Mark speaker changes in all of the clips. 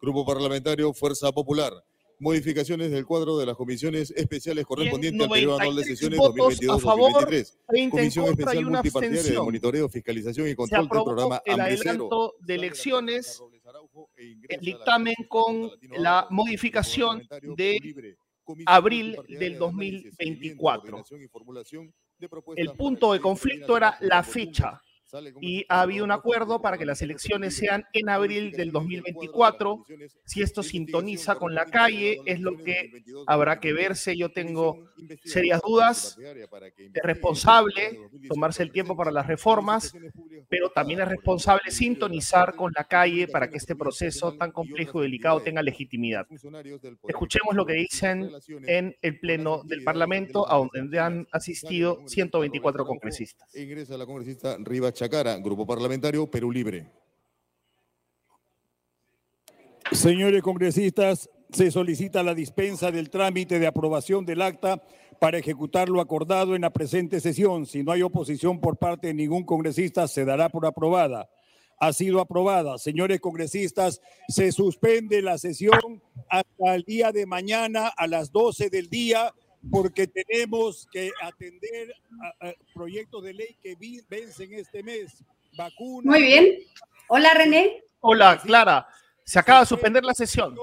Speaker 1: Grupo Parlamentario Fuerza Popular. Modificaciones del cuadro de las comisiones especiales correspondientes al periodo anual de sesiones 2022-2023. Comisión Especial Multipartidaria de Monitoreo, Fiscalización y Control del programa
Speaker 2: el adelanto de elecciones, el dictamen con la modificación de abril del 2024. El punto de conflicto era la fecha y ha habido un acuerdo para que las elecciones sean en abril del 2024. Si esto sintoniza con la calle, es lo que habrá que verse. Yo tengo serias dudas. Es responsable tomarse el tiempo para las reformas, pero también es responsable sintonizar con la calle para que este proceso tan complejo y delicado tenga legitimidad. Escuchemos lo que dicen en el Pleno del Parlamento, a donde han asistido 124 congresistas.
Speaker 1: Ingresa la congresista Rivas Chacara, Grupo Parlamentario Perú Libre.
Speaker 3: Señores congresistas, se solicita la dispensa del trámite de aprobación del acta para ejecutar lo acordado en la presente sesión. Si no hay oposición por parte de ningún congresista, se dará por aprobada. Ha sido aprobada. Señores congresistas, se suspende la sesión hasta el día de mañana a las 12 del día porque tenemos que atender a, proyectos de ley que vencen este mes. Vacunas.
Speaker 4: Muy bien. Hola, René.
Speaker 2: Hola, Clara. Se acaba de suspender la sesión.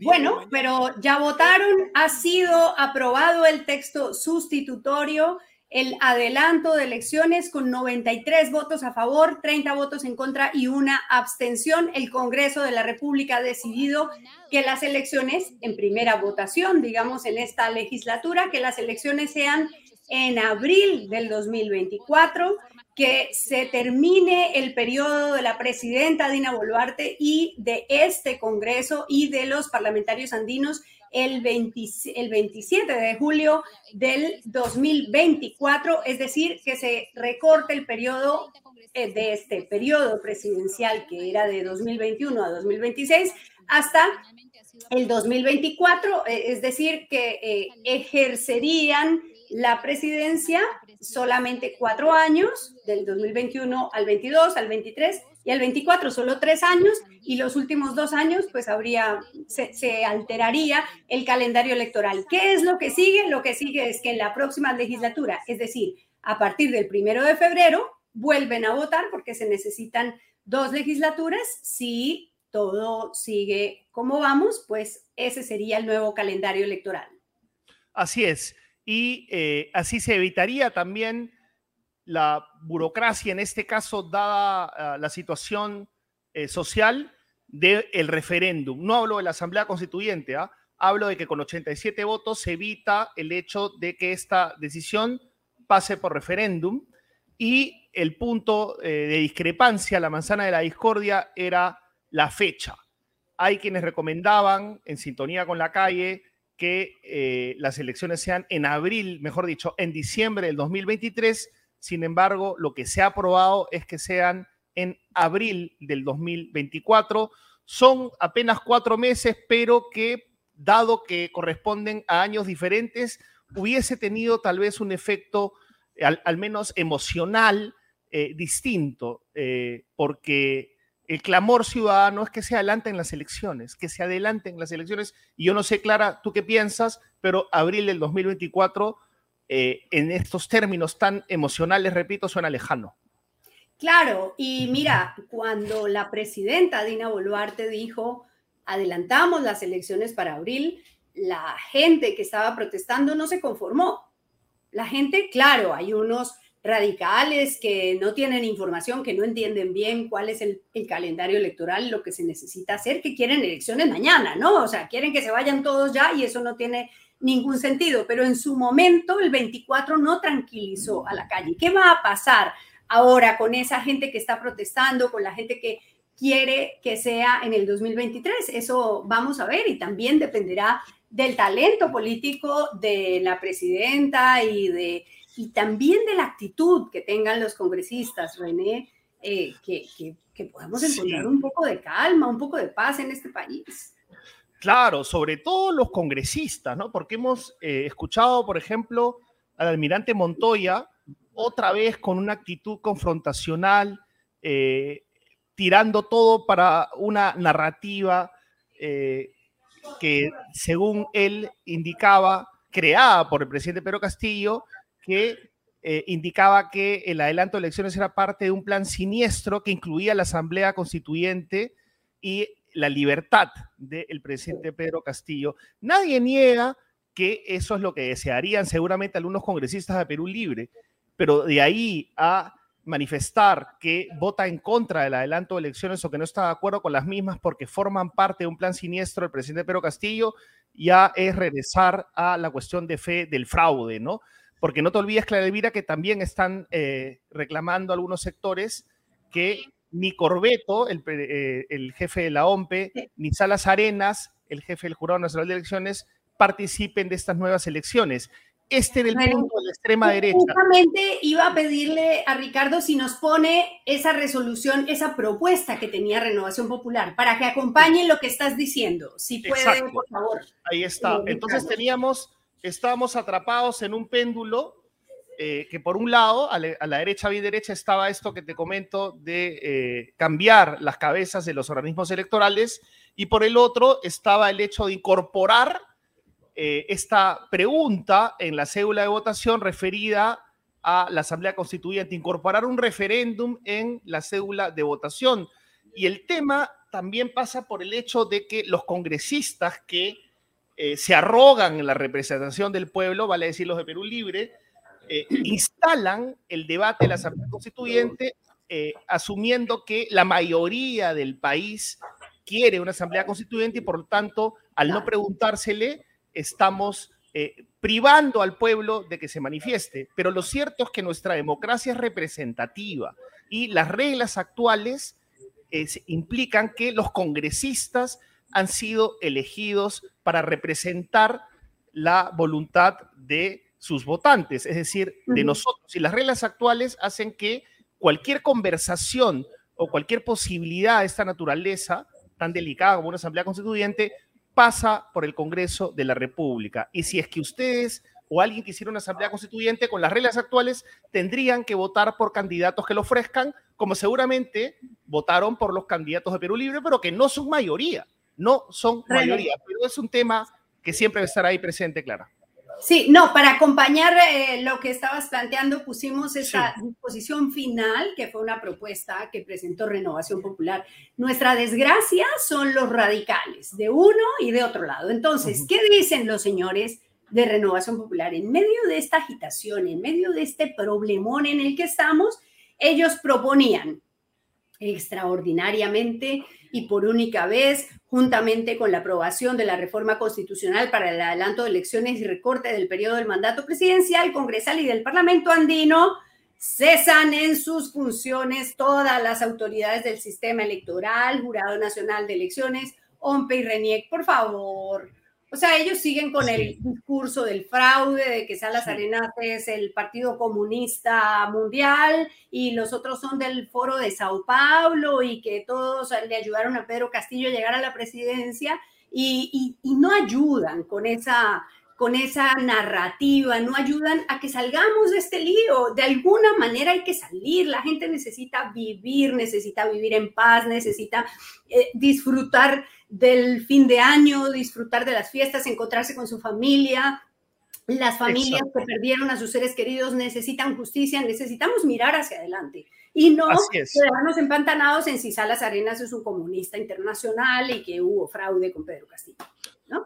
Speaker 4: Bueno, pero ya votaron, ha sido aprobado el texto sustitutorio, el adelanto de elecciones con 93 votos a favor, 30 votos en contra y una abstención. El Congreso de la República ha decidido que las elecciones, en primera votación, digamos, en esta legislatura, que las elecciones sean en abril del 2024, que se termine el periodo de la presidenta Dina Boluarte y de este Congreso y de los parlamentarios andinos el, 27 de julio del 2024, es decir, que se recorte el periodo eh, de este periodo presidencial que era de 2021 a 2026 hasta el 2024, eh, es decir, que eh, ejercerían la presidencia solamente cuatro años, del 2021 al 22, al 23 y al 24, solo tres años, y los últimos dos años, pues habría, se, se, alteraría el calendario electoral. ¿Qué es lo que sigue? Lo que sigue es que en la próxima legislatura, es decir, a partir del primero de febrero, vuelven a votar porque se necesitan dos legislaturas. Si todo sigue como vamos, pues ese sería el nuevo calendario electoral.
Speaker 2: Así es. Y eh, así se evitaría también la burocracia, en este caso, dada ah, la situación eh, social del referéndum. No hablo de la Asamblea Constituyente, ¿ah? hablo de que con 87 votos se evita el hecho de que esta decisión pase por referéndum y el punto eh, de discrepancia, la manzana de la discordia, era la fecha. Hay quienes recomendaban, en sintonía con la calle, que eh, las elecciones sean en abril, mejor dicho, en diciembre del 2023. Sin embargo, lo que se ha aprobado es que sean en abril del 2024. Son apenas cuatro meses, pero que, dado que corresponden a años diferentes, hubiese tenido tal vez un efecto, al, menos emocional, eh, distinto, eh, porque el clamor ciudadano es que se adelanten las elecciones, que se adelanten las elecciones. Y yo no sé, Clara, tú qué piensas, pero abril del 2024, eh, en estos términos tan emocionales, repito, suena lejano.
Speaker 4: Claro, y mira, cuando la presidenta Dina Boluarte dijo, adelantamos las elecciones para abril, la gente que estaba protestando no se conformó. La gente, claro, hay unos radicales que no tienen información, que no entienden bien cuál es el, calendario electoral, lo que se necesita hacer, que quieren elecciones mañana, ¿no? O sea, quieren que se vayan todos ya y eso no tiene ningún sentido, pero en su momento el 24 no tranquilizó a la calle. ¿Qué va a pasar ahora con esa gente que está protestando, con la gente que quiere que sea en el 2023? Eso vamos a ver y también dependerá del talento político de la presidenta y de y también de la actitud que tengan los congresistas, René, eh, que, que, podamos encontrar un poco de calma, un poco de paz en este país.
Speaker 2: Claro, sobre todo los congresistas, ¿no? Porque hemos eh, escuchado, por ejemplo, al almirante Montoya otra vez con una actitud confrontacional, eh, tirando todo para una narrativa eh, que según él indicaba, creada por el presidente Pedro Castillo, que indicaba que el adelanto de elecciones era parte de un plan siniestro que incluía la Asamblea Constituyente y la libertad del presidente Pedro Castillo. Nadie niega que eso es lo que desearían seguramente algunos congresistas de Perú Libre, pero de ahí a manifestar que vota en contra del adelanto de elecciones o que no está de acuerdo con las mismas porque forman parte de un plan siniestro del presidente Pedro Castillo, ya es regresar a la cuestión de fe del fraude, ¿no? Porque no te olvides, Clara Elvira, que también están eh, reclamando algunos sectores que ni Corbeto, el, eh, el, jefe de la OMPE, ni Salas Arenas, el jefe del Jurado Nacional de Elecciones, participen de estas nuevas elecciones este del punto de la extrema derecha.
Speaker 4: Justamente iba a pedirle a Ricardo si nos pone esa resolución, esa propuesta que tenía Renovación Popular, para que acompañe lo que estás diciendo. Si puede, por favor.
Speaker 2: Ahí está. Eh, Entonces teníamos, estábamos atrapados en un péndulo eh, que por un lado, a, la derecha bien derecha, estaba esto que te comento de eh, cambiar las cabezas de los organismos electorales y por el otro estaba el hecho de incorporar eh, esta pregunta en la cédula de votación referida a la Asamblea Constituyente, incorporar un referéndum en la cédula de votación. Y el tema también pasa por el hecho de que los congresistas que se arrogan en la representación del pueblo, vale decir los de Perú Libre, eh, instalan el debate de la Asamblea Constituyente asumiendo que la mayoría del país quiere una Asamblea Constituyente y por lo tanto, al no preguntársele, estamos eh, privando al pueblo de que se manifieste. Pero lo cierto es que nuestra democracia es representativa y las reglas actuales eh, implican que los congresistas han sido elegidos para representar la voluntad de sus votantes, es decir, de nosotros. Y las reglas actuales hacen que cualquier conversación o cualquier posibilidad de esta naturaleza tan delicada como una asamblea constituyente pasa por el Congreso de la República. Y si es que ustedes o alguien quisiera una asamblea constituyente con las reglas actuales, tendrían que votar por candidatos que lo ofrezcan, como seguramente votaron por los candidatos de Perú Libre, pero que no son mayoría, no son mayoría. Pero es un tema que siempre va a estar ahí presente, Clara.
Speaker 4: Sí, no, para acompañar eh, lo que estabas planteando, pusimos esa disposición final, que fue una propuesta que presentó Renovación Popular. Nuestra desgracia son los radicales, de uno y de otro lado. Entonces, ¿qué dicen los señores de Renovación Popular? En medio de esta agitación, en medio de este problemón en el que estamos, ellos proponían extraordinariamente y por única vez, juntamente con la aprobación de la reforma constitucional para el adelanto de elecciones y recorte del periodo del mandato presidencial, congresal y del Parlamento andino, cesan en sus funciones todas las autoridades del sistema electoral, Jurado Nacional de Elecciones, OMPE y RENIEC. Por favor, o sea, ellos siguen con el discurso del fraude, de que Salas Arenas es el Partido Comunista Mundial y los otros son del Foro de Sao Paulo y que todos le ayudaron a Pedro Castillo a llegar a la presidencia y, y no ayudan con esa, con esa narrativa, no ayudan a que salgamos de este lío. De alguna manera hay que salir, la gente necesita vivir, necesita vivir en paz, necesita eh, disfrutar del fin de año, disfrutar de las fiestas, encontrarse con su familia. Las familias que perdieron a sus seres queridos necesitan justicia, necesitamos mirar hacia adelante y no quedarnos empantanados en si Salas Arenas es un comunista internacional y que hubo fraude con Pedro Castillo.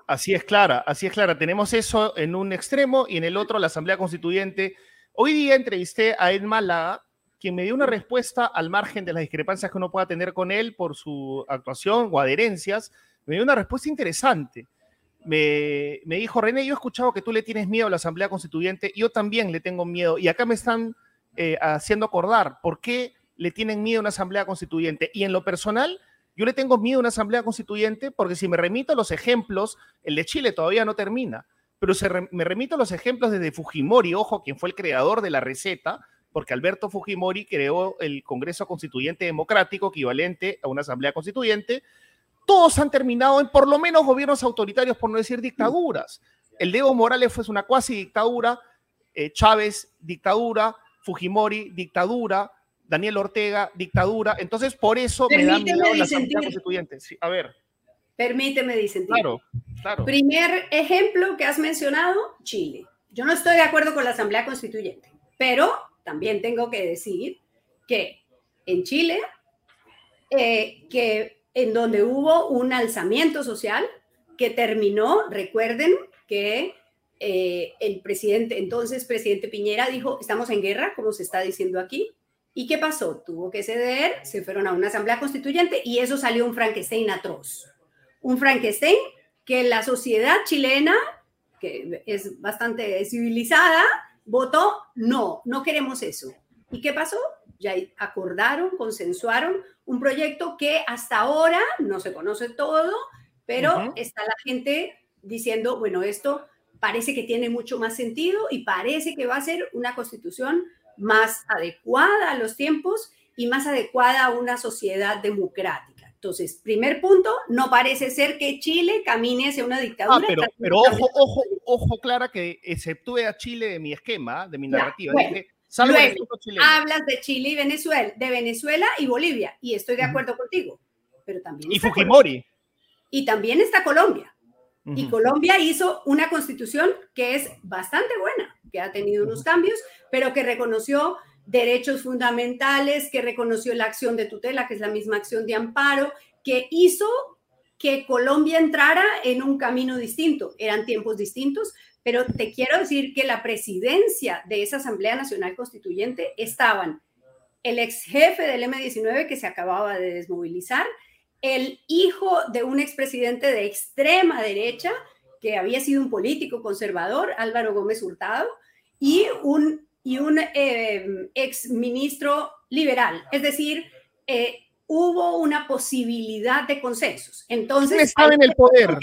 Speaker 2: Así es, Clara, así es, Clara. Tenemos eso en un extremo y en el otro la Asamblea Constituyente. Hoy día entrevisté a Ed Málaga, me dio una respuesta al margen de las discrepancias que uno pueda tener con él por su actuación o adherencias. Me dio una respuesta interesante. Me, dijo, René, yo he escuchado que tú le tienes miedo a la Asamblea Constituyente, yo también le tengo miedo. Y acá me están eh, haciendo acordar por qué le tienen miedo a una Asamblea Constituyente. Y en lo personal, yo le tengo miedo a una asamblea constituyente porque si me remito a los ejemplos, el de Chile todavía no termina, pero me remito a los ejemplos desde Fujimori, ojo, quien fue el creador de la receta, porque Alberto Fujimori creó el Congreso Constituyente Democrático, equivalente a una asamblea constituyente. Todos han terminado en por lo menos gobiernos autoritarios, por no decir dictaduras. El de Evo Morales fue una cuasi dictadura, eh, Chávez, dictadura, Fujimori, dictadura, Daniel Ortega, dictadura. Entonces, por eso me da miedo la Asamblea Constituyente. a ver.
Speaker 4: Permíteme disentir.
Speaker 2: Claro, claro.
Speaker 4: Primer ejemplo que has mencionado, Chile. Yo no estoy de acuerdo con la Asamblea Constituyente, pero también tengo que decir que en Chile, eh, que en donde hubo un alzamiento social que terminó, recuerden que eh, el presidente, entonces presidente Piñera dijo, estamos en guerra, como se está diciendo aquí. ¿Y qué pasó? Tuvo que ceder, se fueron a una asamblea constituyente y eso salió un Frankenstein atroz. Un Frankenstein que la sociedad chilena, que es bastante civilizada, votó, no, no queremos eso. ¿Y qué pasó? Ya acordaron, consensuaron un proyecto que hasta ahora no se conoce todo, pero está la gente diciendo, bueno, esto parece que tiene mucho más sentido y parece que va a ser una constitución más adecuada a los tiempos y más adecuada a una sociedad democrática. Entonces, primer punto, no parece ser que Chile camine hacia una dictadura.
Speaker 2: Ah, pero, pero ojo, ojo, ojo, Clara, que exceptúe a Chile de mi esquema, de mi narrativa.
Speaker 4: hablas de Chile y Venezuela, de Venezuela y Bolivia, y estoy de acuerdo contigo. Pero también
Speaker 2: y Fujimori.
Speaker 4: Y también está Colombia. Y Colombia hizo una constitución que es bastante buena, que ha tenido unos cambios, pero que reconoció derechos fundamentales, que reconoció la acción de tutela, que es la misma acción de amparo, que hizo que Colombia entrara en un camino distinto. Eran tiempos distintos, pero te quiero decir que la presidencia de esa Asamblea Nacional Constituyente estaban el ex jefe del M19 que se acababa de desmovilizar, el hijo de un expresidente de extrema derecha, que había sido un político conservador, Álvaro Gómez Hurtado, y un, y un eh, ex ministro liberal. Es decir, eh, hubo una posibilidad de consensos. Entonces,
Speaker 2: ¿quién estaba en el poder?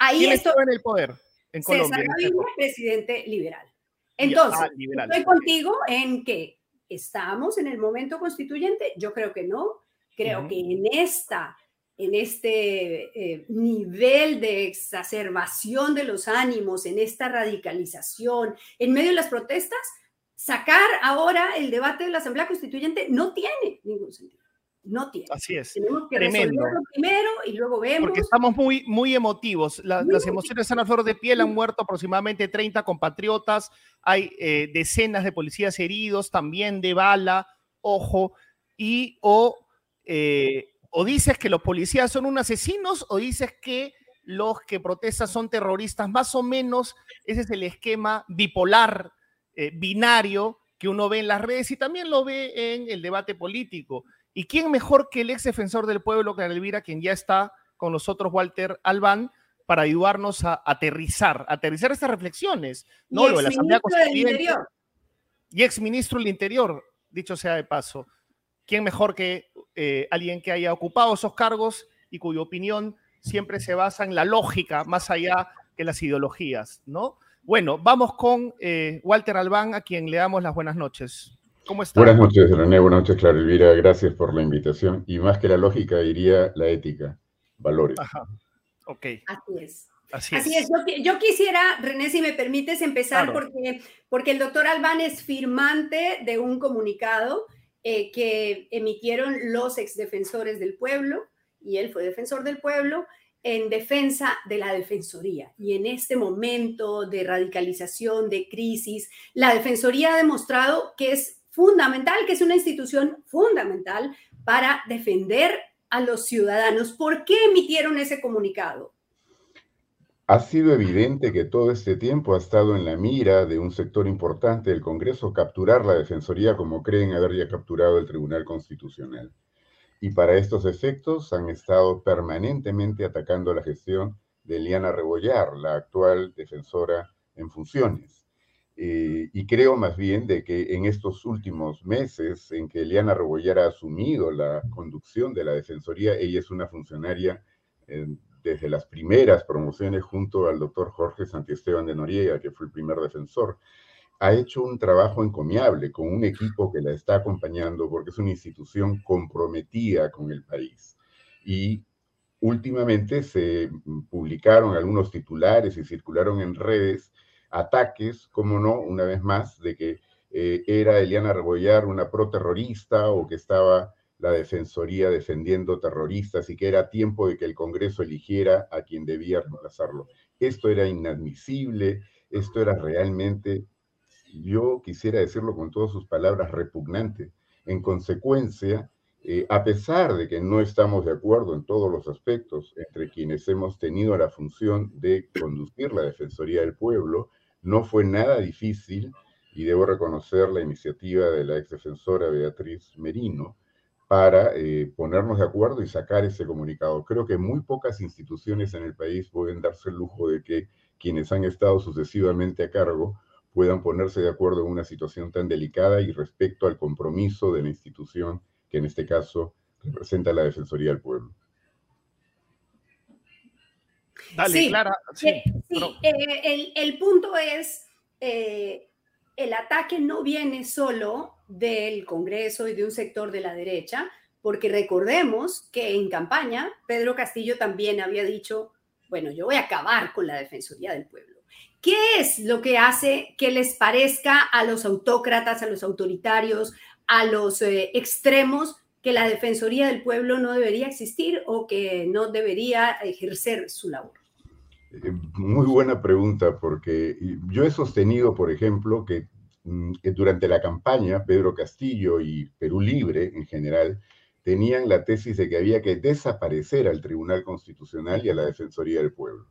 Speaker 2: Ahí ¿Quién estaba en el poder en Colombia?
Speaker 4: César presidente liberal. Entonces, ah, estoy contigo en que estamos en el momento constituyente. Yo creo que no. Creo que en esta en este eh, nivel de exacerbación de los ánimos, en esta radicalización, en medio de las protestas, sacar ahora el debate de la Asamblea Constituyente no tiene ningún sentido. No tiene.
Speaker 2: Así es.
Speaker 4: Tenemos que Tremendo. primero y luego vemos.
Speaker 2: Porque estamos muy, muy emotivos. las emociones están a flor de piel. Han muerto aproximadamente 30 compatriotas. Hay eh, decenas de policías heridos, también de bala, ojo. Y o eh, o dices que los policías son unos asesinos o dices que los que protestan son terroristas. Más o menos ese es el esquema bipolar, eh, binario que uno ve en las redes y también lo ve en el debate político. ¿Y quién mejor que el ex defensor del pueblo, Elvira, quien ya está con nosotros, Walter Albán, para ayudarnos a aterrizar, aterrizar estas reflexiones?
Speaker 4: ¿no? lo de la Asamblea Constituyente.
Speaker 2: Y ex ministro del Interior, dicho sea de paso. ¿Quién mejor que eh, alguien que haya ocupado esos cargos y cuya opinión siempre se basa en la lógica más allá que las ideologías, ¿no? Bueno, vamos con eh, Walter Albán, a quien le damos las buenas noches. ¿Cómo está?
Speaker 5: Buenas noches, René. Buenas noches, Clara Elvira. Gracias por la invitación. Y más que la lógica, diría la ética, valores.
Speaker 2: Ajá. Ok.
Speaker 4: Así es. Así, es. Yo, quisiera, René, si me permites empezar, porque, porque el doctor Albán es firmante de un comunicado eh, que emitieron los exdefensores del pueblo, y él fue defensor del pueblo, en defensa de la Defensoría. Y en este momento de radicalización, de crisis, la Defensoría ha demostrado que es fundamental, que es una institución fundamental para defender a los ciudadanos. ¿Por qué emitieron ese comunicado?
Speaker 5: Ha sido evidente que todo este tiempo ha estado en la mira de un sector importante del Congreso capturar la Defensoría como creen haber ya capturado el Tribunal Constitucional. Y para estos efectos han estado permanentemente atacando la gestión de Eliana Rebollar, la actual defensora en funciones. Eh, y creo más bien de que en estos últimos meses en que Eliana Rebollar ha asumido la conducción de la Defensoría, ella es una funcionaria eh, desde las primeras promociones junto al doctor Jorge Santiesteban de Noriega, que fue el primer defensor, ha hecho un trabajo encomiable con un equipo que la está acompañando porque es una institución comprometida con el país. Y últimamente se publicaron algunos titulares y circularon en redes ataques, como no, una vez más, de que eh, era Eliana Rebollar una pro-terrorista o que estaba la Defensoría defendiendo terroristas y que era tiempo de que el Congreso eligiera a quien debía reemplazarlo. Esto era inadmisible, esto era realmente, yo quisiera decirlo con todas sus palabras, repugnante. En consecuencia, eh, a pesar de que no estamos de acuerdo en todos los aspectos entre quienes hemos tenido la función de conducir la Defensoría del Pueblo, no fue nada difícil, y debo reconocer la iniciativa de la ex defensora Beatriz Merino, para eh, ponernos de acuerdo y sacar ese comunicado. Creo que muy pocas instituciones en el país pueden darse el lujo de que quienes han estado sucesivamente a cargo puedan ponerse de acuerdo en una situación tan delicada y respecto al compromiso de la institución que en este caso representa la Defensoría del Pueblo.
Speaker 4: Dale, Clara. Sí, eh, eh, el, punto es, eh, el ataque no viene solo del Congreso y de un sector de la derecha, porque recordemos que en campaña Pedro Castillo también había dicho, bueno, yo voy a acabar con la Defensoría del Pueblo. ¿Qué es lo que hace que les parezca a los autócratas, a los autoritarios, a los eh, extremos que la Defensoría del Pueblo no debería existir o que no debería ejercer su labor?
Speaker 5: Eh, muy buena pregunta, porque yo he sostenido, por ejemplo, mm, que durante la campaña Pedro Castillo y Perú Libre en general tenían la tesis de que había que desaparecer al Tribunal Constitucional y a la Defensoría del Pueblo.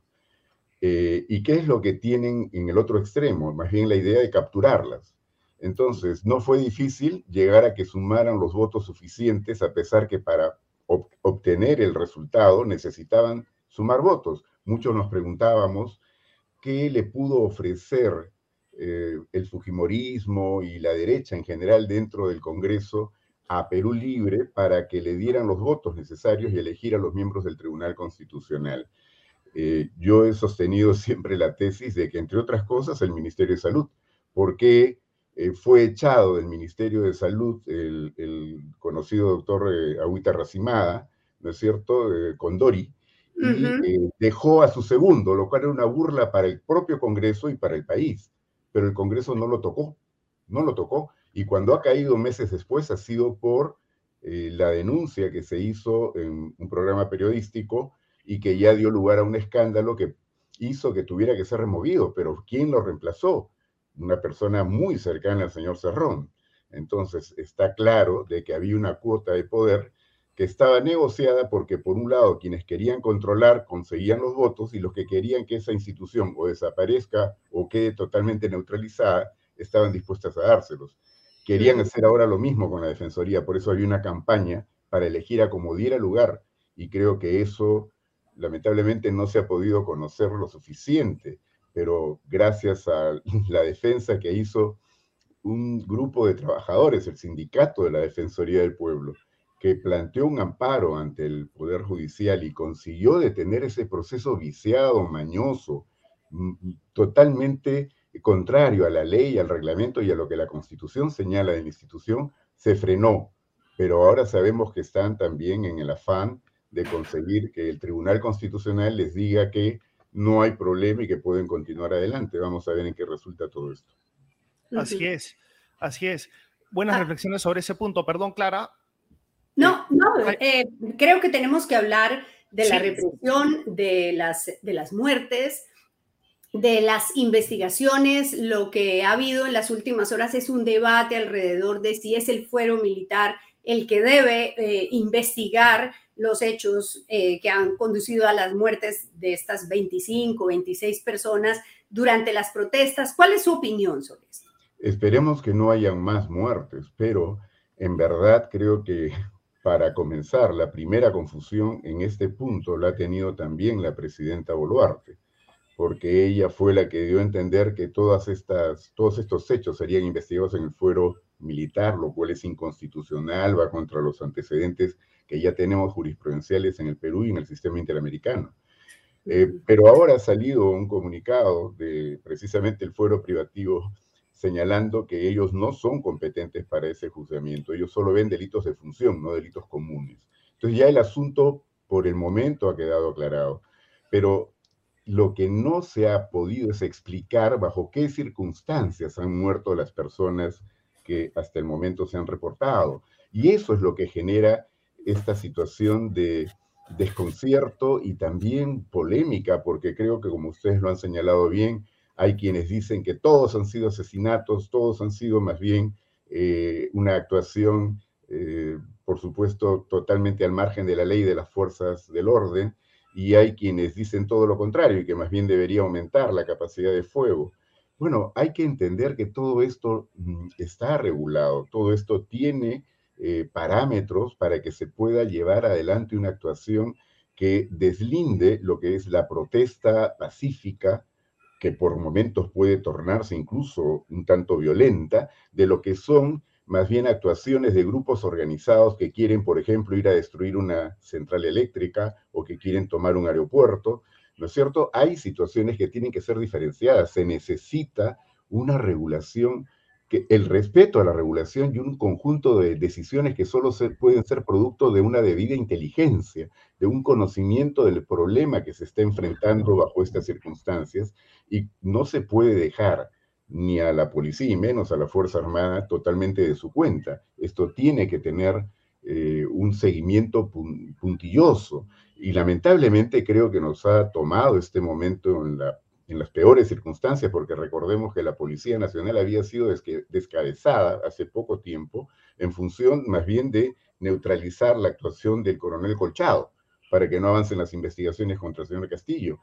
Speaker 5: Eh, ¿Y qué es lo que tienen en el otro extremo? Más bien la idea de capturarlas. Entonces, no fue difícil llegar a que sumaran los votos suficientes, a pesar que para obtener el resultado necesitaban sumar votos. Muchos nos preguntábamos qué le pudo ofrecer eh, el Fujimorismo y la derecha en general dentro del Congreso a Perú Libre para que le dieran los votos necesarios y elegir a los miembros del Tribunal Constitucional. Eh, yo he sostenido siempre la tesis de que, entre otras cosas, el Ministerio de Salud, porque eh, fue echado del Ministerio de Salud el, conocido doctor eh, Agüita Racimada, ¿no es cierto?, Condori, y dejó a su segundo, lo cual era una burla para el propio Congreso y para el país, pero el Congreso no lo tocó, no lo tocó, y cuando ha caído meses después ha sido por eh, la denuncia que se hizo en un programa periodístico y que ya dio lugar a un escándalo que hizo que tuviera que ser removido, pero ¿quién lo reemplazó? una persona muy cercana al señor Cerrón. Entonces está claro de que había una cuota de poder que estaba negociada porque por un lado quienes querían controlar conseguían los votos y los que querían que esa institución o desaparezca o quede totalmente neutralizada estaban dispuestas a dárselos. Querían hacer ahora lo mismo con la Defensoría, por eso había una campaña para elegir a como diera lugar y creo que eso lamentablemente no se ha podido conocer lo suficiente pero gracias a la defensa que hizo un grupo de trabajadores, el sindicato de la Defensoría del Pueblo, que planteó un amparo ante el Poder Judicial y consiguió detener ese proceso viciado, mañoso, totalmente contrario a la ley, al reglamento y a lo que la Constitución señala de la institución, se frenó. Pero ahora sabemos que están también en el afán de conseguir que el Tribunal Constitucional les diga que no hay problema y que pueden continuar adelante. Vamos a ver en qué resulta todo esto.
Speaker 2: Así es, así es. Buenas ah. reflexiones sobre ese punto. Perdón, Clara.
Speaker 4: No, no, eh, creo que tenemos que hablar de la represión, de las, de las muertes, de las investigaciones. Lo que ha habido en las últimas horas es un debate alrededor de si es el fuero militar el que debe eh, investigar los hechos eh, que han conducido a las muertes de estas 25, 26 personas durante las protestas. ¿Cuál es su opinión sobre esto?
Speaker 5: Esperemos que no hayan más muertes, pero en verdad creo que para comenzar, la primera confusión en este punto la ha tenido también la presidenta Boluarte, porque ella fue la que dio a entender que todas estas, todos estos hechos serían investigados en el fuero militar, lo cual es inconstitucional, va contra los antecedentes que ya tenemos jurisprudenciales en el Perú y en el sistema interamericano. Eh, pero ahora ha salido un comunicado de precisamente el fuero privativo señalando que ellos no son competentes para ese juzgamiento, ellos solo ven delitos de función, no delitos comunes. Entonces ya el asunto por el momento ha quedado aclarado, pero lo que no se ha podido es explicar bajo qué circunstancias han muerto las personas que hasta el momento se han reportado. Y eso es lo que genera esta situación de desconcierto y también polémica, porque creo que como ustedes lo han señalado bien, hay quienes dicen que todos han sido asesinatos, todos han sido más bien eh, una actuación, eh, por supuesto, totalmente al margen de la ley de las fuerzas del orden, y hay quienes dicen todo lo contrario y que más bien debería aumentar la capacidad de fuego. Bueno, hay que entender que todo esto mm, está regulado, todo esto tiene eh, parámetros para que se pueda llevar adelante una actuación que deslinde lo que es la protesta pacífica, que por momentos puede tornarse incluso un tanto violenta, de lo que son más bien actuaciones de grupos organizados que quieren, por ejemplo, ir a destruir una central eléctrica o que quieren tomar un aeropuerto, ¿no es cierto? Hay situaciones que tienen que ser diferenciadas, se necesita una regulación que el respeto a la regulación y un conjunto de decisiones que solo se, pueden ser producto de una debida inteligencia, de un conocimiento del problema que se está enfrentando bajo estas circunstancias y no se puede dejar ni a la policía y menos a la Fuerza Armada totalmente de su cuenta. Esto tiene que tener eh, un seguimiento puntilloso y lamentablemente creo que nos ha tomado este momento en la en las peores circunstancias, porque recordemos que la Policía Nacional había sido descabezada hace poco tiempo en función más bien de neutralizar la actuación del coronel Colchado para que no avancen las investigaciones contra el señor Castillo.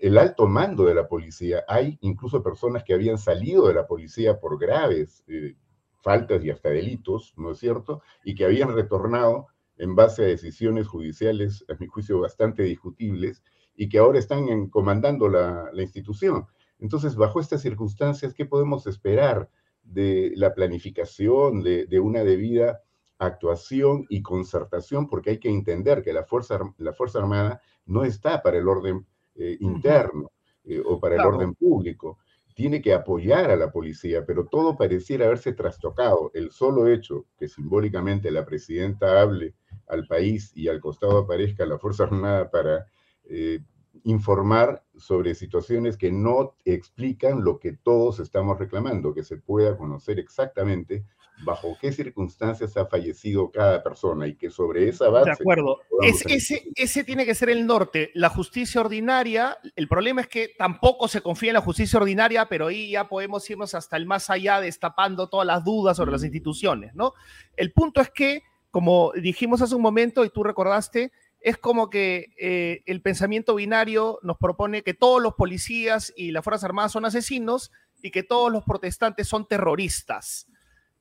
Speaker 5: El alto mando de la policía, hay incluso personas que habían salido de la policía por graves eh, faltas y hasta delitos, ¿no es cierto? Y que habían retornado en base a decisiones judiciales, a mi juicio, bastante discutibles, y que ahora están comandando la, institución. Entonces, bajo estas circunstancias, ¿qué podemos esperar de la planificación, de, una debida actuación y concertación? Porque hay que entender que la Fuerza, la fuerza Armada no está para el orden eh, interno eh, o para el orden público. Tiene que apoyar a la policía, pero todo pareciera haberse trastocado. El solo hecho que simbólicamente la presidenta hable al país y al costado aparezca la Fuerza Armada para eh, informar sobre situaciones que no explican lo que todos estamos reclamando, que se pueda conocer exactamente bajo qué circunstancias ha fallecido cada persona y que sobre esa base...
Speaker 2: De acuerdo. ese, ese tiene que ser el norte. La justicia ordinaria, el problema es que tampoco se confía en la justicia ordinaria, pero ahí ya podemos irnos hasta el más allá destapando todas las dudas sobre las mm. instituciones, ¿no? El punto es que, como dijimos hace un momento y tú recordaste, es como que eh, el pensamiento binario nos propone que todos los policías y las Fuerzas Armadas son asesinos y que todos los protestantes son terroristas.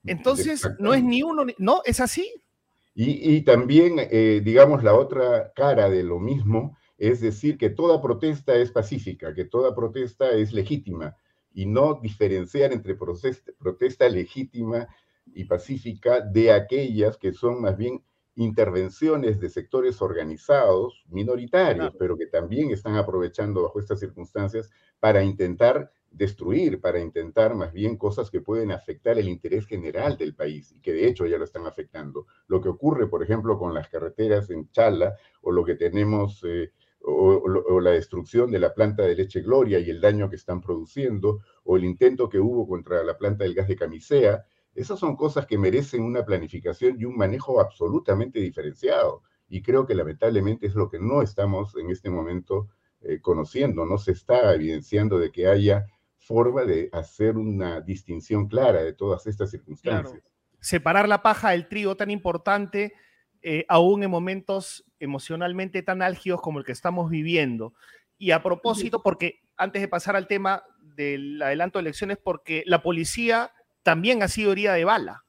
Speaker 2: Entonces, no es ni uno, ¿no? ¿Es así?
Speaker 5: Y, también, eh, digamos, la otra cara de lo mismo es decir que toda protesta es pacífica, que toda protesta es legítima y no diferenciar entre protesta, protesta legítima y pacífica de aquellas que son más bien intervenciones de sectores organizados, minoritarios, pero que también están aprovechando bajo estas circunstancias para intentar destruir, para intentar más bien cosas que pueden afectar el interés general del país y que de hecho ya lo están afectando. Lo que ocurre, por ejemplo, con las carreteras en Chala o lo que tenemos... Eh, o, o, la destrucción de la planta de leche Gloria y el daño que están produciendo, o el intento que hubo contra la planta del gas de Camisea, esas son cosas que merecen una planificación y un manejo absolutamente diferenciado. Y creo que lamentablemente es lo que no estamos en este momento eh, conociendo. No se está evidenciando de que haya forma de hacer una distinción clara de todas estas circunstancias.
Speaker 2: Separar la paja del trigo tan importante, eh, aún en momentos emocionalmente tan álgidos como el que estamos viviendo. Y a propósito, porque antes de pasar al tema del adelanto de elecciones, porque la policía también ha sido herida de bala.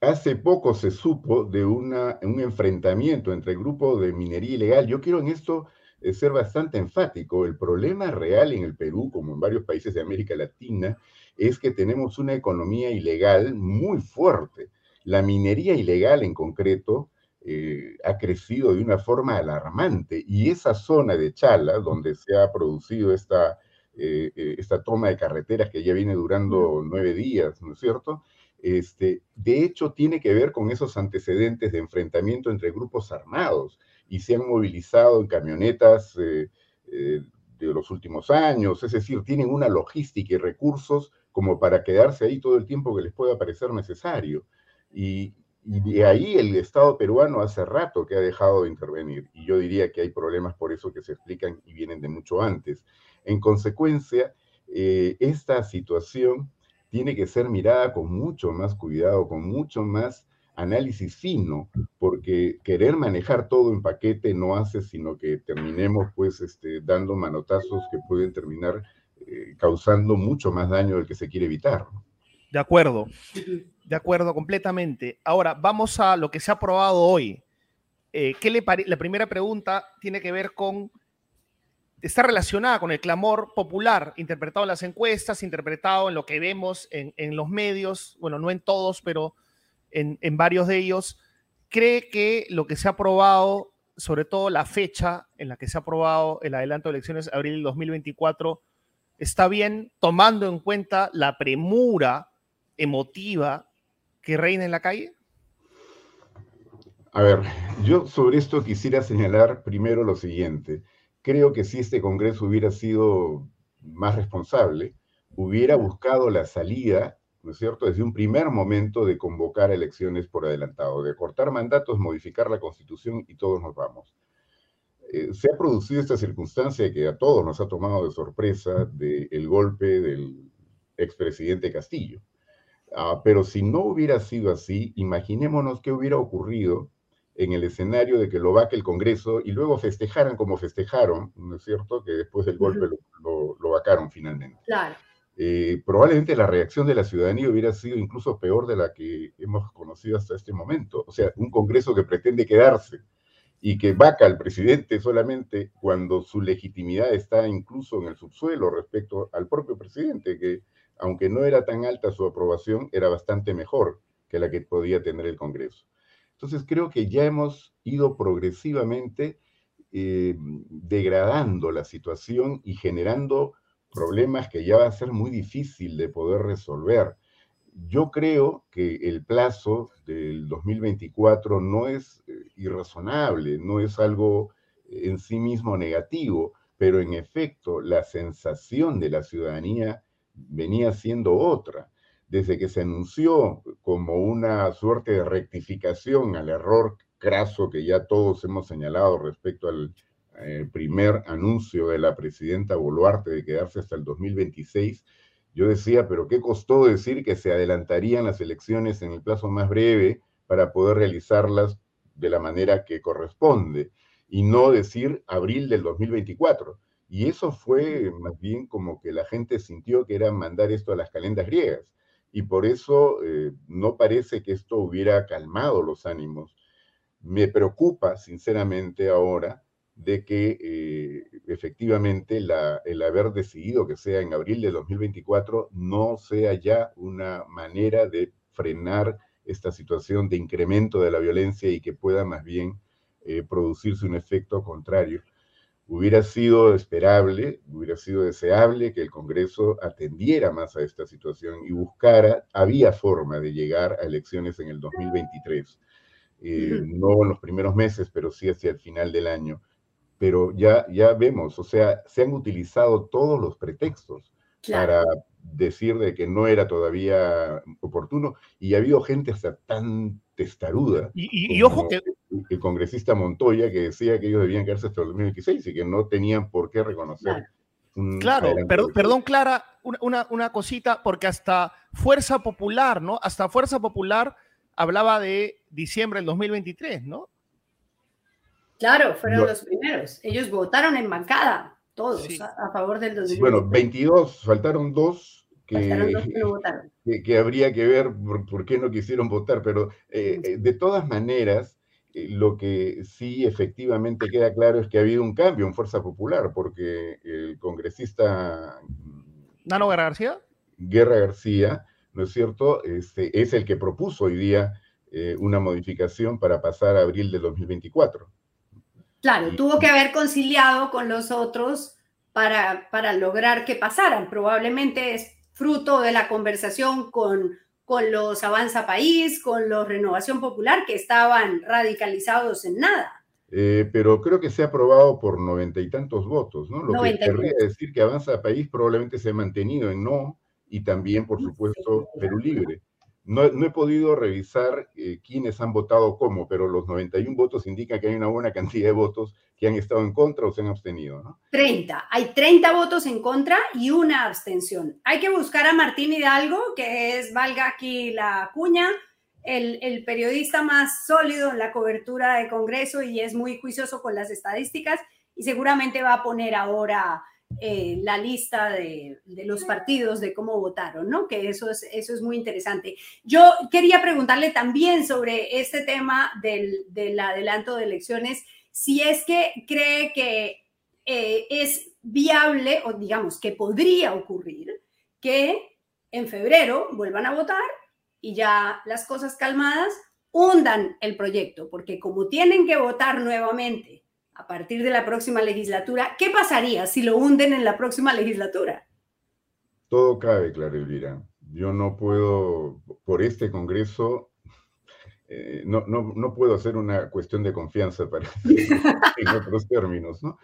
Speaker 5: Hace poco se supo de un enfrentamiento entre el grupo de minería ilegal. Yo quiero en esto eh, ser bastante enfático. El problema real en el Perú, como en varios países de América Latina, es que tenemos una economía ilegal muy fuerte. La minería ilegal en concreto eh, ha crecido de una forma alarmante y esa zona de Chala, donde se ha producido esta eh, eh, esta toma de carreteras que ya viene durando nueve días, ¿no es cierto? Este, de hecho, tiene que ver con esos antecedentes de enfrentamiento entre grupos armados y se han movilizado en camionetas eh, de los últimos años, es decir, tienen una logística y recursos como para quedarse ahí todo el tiempo que les pueda parecer necesario. Y, y de ahí el Estado peruano hace rato que ha dejado de intervenir. Y yo diría que hay problemas por eso que se explican y vienen de mucho antes. En consecuencia, eh, esta situación tiene que ser mirada con mucho más cuidado, con mucho más análisis fino, porque querer manejar todo en paquete no hace sino que terminemos pues este, dando manotazos que pueden terminar eh, causando mucho más daño del que se quiere evitar.
Speaker 2: De acuerdo, de acuerdo completamente. Ahora, vamos a lo que se ha aprobado hoy. Eh, ¿qué le la primera pregunta tiene que ver con está relacionada con el clamor popular, interpretado en las encuestas, interpretado en lo que vemos en, los medios, bueno, no en todos, pero en, varios de ellos. ¿Cree que lo que se ha aprobado, sobre todo la fecha en la que se ha aprobado el adelanto de elecciones, abril del 2024, está bien tomando en cuenta la premura emotiva que reina en la calle?
Speaker 5: A ver, yo sobre esto quisiera señalar primero lo siguiente creo que si este Congreso hubiera sido más responsable, hubiera buscado la salida, ¿no es cierto?, desde un primer momento de convocar elecciones por adelantado, de cortar mandatos, modificar la Constitución y todos nos vamos. Eh, se ha producido esta circunstancia que a todos nos ha tomado de sorpresa del golpe del expresidente Castillo. Ah, pero si no hubiera sido así, imaginémonos qué hubiera ocurrido en el escenario de que lo vaque el Congreso y luego festejaran como festejaron, ¿no es cierto? Que después del golpe lo, lo, vacaron finalmente.
Speaker 4: Claro.
Speaker 5: Eh, probablemente la reacción de la ciudadanía hubiera sido incluso peor de la que hemos conocido hasta este momento. O sea, un Congreso que pretende quedarse y que vaca al presidente solamente cuando su legitimidad está incluso en el subsuelo respecto al propio presidente, que aunque no era tan alta su aprobación, era bastante mejor que la que podía tener el Congreso. Entonces creo que ya hemos ido progresivamente eh, degradando la situación y generando problemas que ya va a ser muy difícil de poder resolver. Yo creo que el plazo del 2024 no es eh, irrazonable, no es algo en sí mismo negativo, pero en efecto la sensación de la ciudadanía venía siendo otra desde que se anunció como una suerte de rectificación al error craso que ya todos hemos señalado respecto al eh, primer anuncio de la presidenta Boluarte de quedarse hasta el 2026, yo decía, pero ¿qué costó decir que se adelantarían las elecciones en el plazo más breve para poder realizarlas de la manera que corresponde y no decir abril del 2024? Y eso fue más bien como que la gente sintió que era mandar esto a las calendas griegas y por eso eh, no parece que esto hubiera calmado los ánimos. Me preocupa, sinceramente, ahora de que eh, efectivamente el haber decidido que sea en abril de 2024 no sea ya una manera de frenar esta situación de incremento de la violencia y que pueda más bien eh, producirse un efecto contrario. Hubiera sido esperable, hubiera sido deseable que el Congreso atendiera más a esta situación y buscara, había forma de llegar a elecciones en el 2023. Eh, no en los primeros meses, pero sí hacia el final del año. Pero ya, ya vemos, o sea, se han utilizado todos los pretextos para decir de que no era todavía oportuno y ha habido gente hasta tan testaruda.
Speaker 2: Y, ojo que...
Speaker 5: El congresista Montoya que decía que ellos debían quedarse hasta el 2016 y que no tenían por qué reconocer.
Speaker 2: Claro, perdón, Clara, una, una, cosita, porque hasta Fuerza Popular, ¿no? Hasta Fuerza Popular hablaba de diciembre del 2023, ¿no?
Speaker 4: Claro, fueron los primeros. Ellos votaron en bancada, todos, a, favor del 2023.
Speaker 5: Bueno, 22, faltaron dos que, que, habría que ver por, qué no quisieron votar, pero eh, eh, de todas maneras, lo que sí efectivamente queda claro es que ha habido un cambio en Fuerza Popular, porque el congresista...
Speaker 2: ¿Nano Guerra García?
Speaker 5: Guerra García, ¿no es cierto? Este, es el que propuso hoy día una modificación para pasar a abril de 2024.
Speaker 4: Claro, tuvo que haber conciliado con los otros para, para lograr que pasaran. Probablemente es fruto de la conversación con, con los Avanza País, con los Renovación Popular, que estaban radicalizados en nada.
Speaker 5: Eh, pero creo que se ha aprobado por noventa y tantos votos, ¿no? Lo que querría decir que Avanza País probablemente se ha mantenido en no y también, por supuesto, Perú Libre. No, he podido revisar eh, quiénes han votado cómo, pero los 91 votos indican que hay una buena cantidad de votos que han estado en contra o se han abstenido, ¿no?
Speaker 4: 30. Hay 30 votos en contra y una abstención. Hay que buscar a Martín Hidalgo, que es, valga aquí la cuña, el, el periodista más sólido en la cobertura de Congreso y es muy juicioso con las estadísticas y seguramente va a poner ahora eh, la lista de, los partidos, de cómo votaron, ¿no? Que eso es, eso es muy interesante. Yo quería preguntarle también sobre este tema del, adelanto de elecciones, si es que cree que eh, es viable o digamos que podría ocurrir que en febrero vuelvan a votar y ya las cosas calmadas hundan el proyecto, porque como tienen que votar nuevamente a partir de la próxima legislatura, ¿qué pasaría si lo hunden en la próxima legislatura?
Speaker 5: Todo cabe, Clara Elvira. Yo no puedo, por este Congreso, eh, no, no, puedo hacer una cuestión de confianza para en otros términos, ¿no?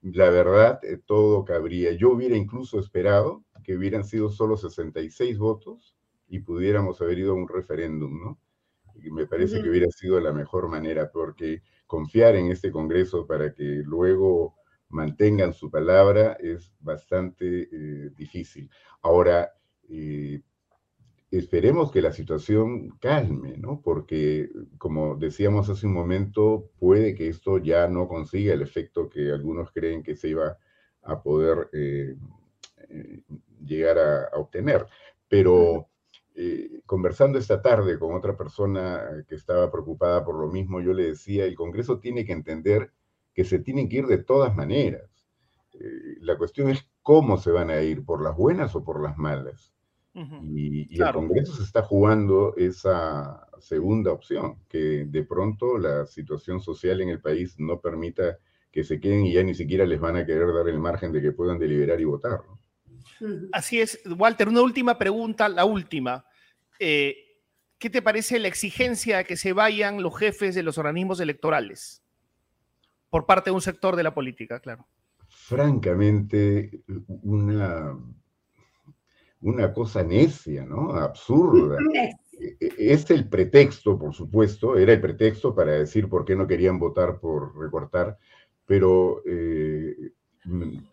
Speaker 5: La verdad, eh, todo cabría. Yo hubiera incluso esperado que hubieran sido solo 66 votos y pudiéramos haber ido a un referéndum, ¿no? Y me parece que hubiera sido la mejor manera, porque confiar en este Congreso para que luego mantengan su palabra es bastante eh, difícil. Ahora, eh, esperemos que la situación calme, ¿no? Porque, como decíamos hace un momento, puede que esto ya no consiga el efecto que algunos creen que se iba a poder eh, llegar a, obtener. Pero eh, conversando esta tarde con otra persona que estaba preocupada por lo mismo, yo le decía, el Congreso tiene que entender que se tienen que ir de todas maneras. Eh, la cuestión es cómo se van a ir, por las buenas o por las malas. Y, el Congreso se está jugando esa segunda opción, que de pronto la situación social en el país no permita que se queden y ya ni siquiera les van a querer dar el margen de que puedan deliberar y votar.
Speaker 2: Así es, Walter, una última pregunta, la última. Eh, ¿Qué te parece la exigencia de que se vayan los jefes de los organismos electorales por parte de un sector de la política, claro?
Speaker 5: Francamente, una, una cosa necia, ¿no? Absurda. E, e, es el pretexto, por supuesto, era el pretexto para decir por qué no querían votar por recortar, pero eh,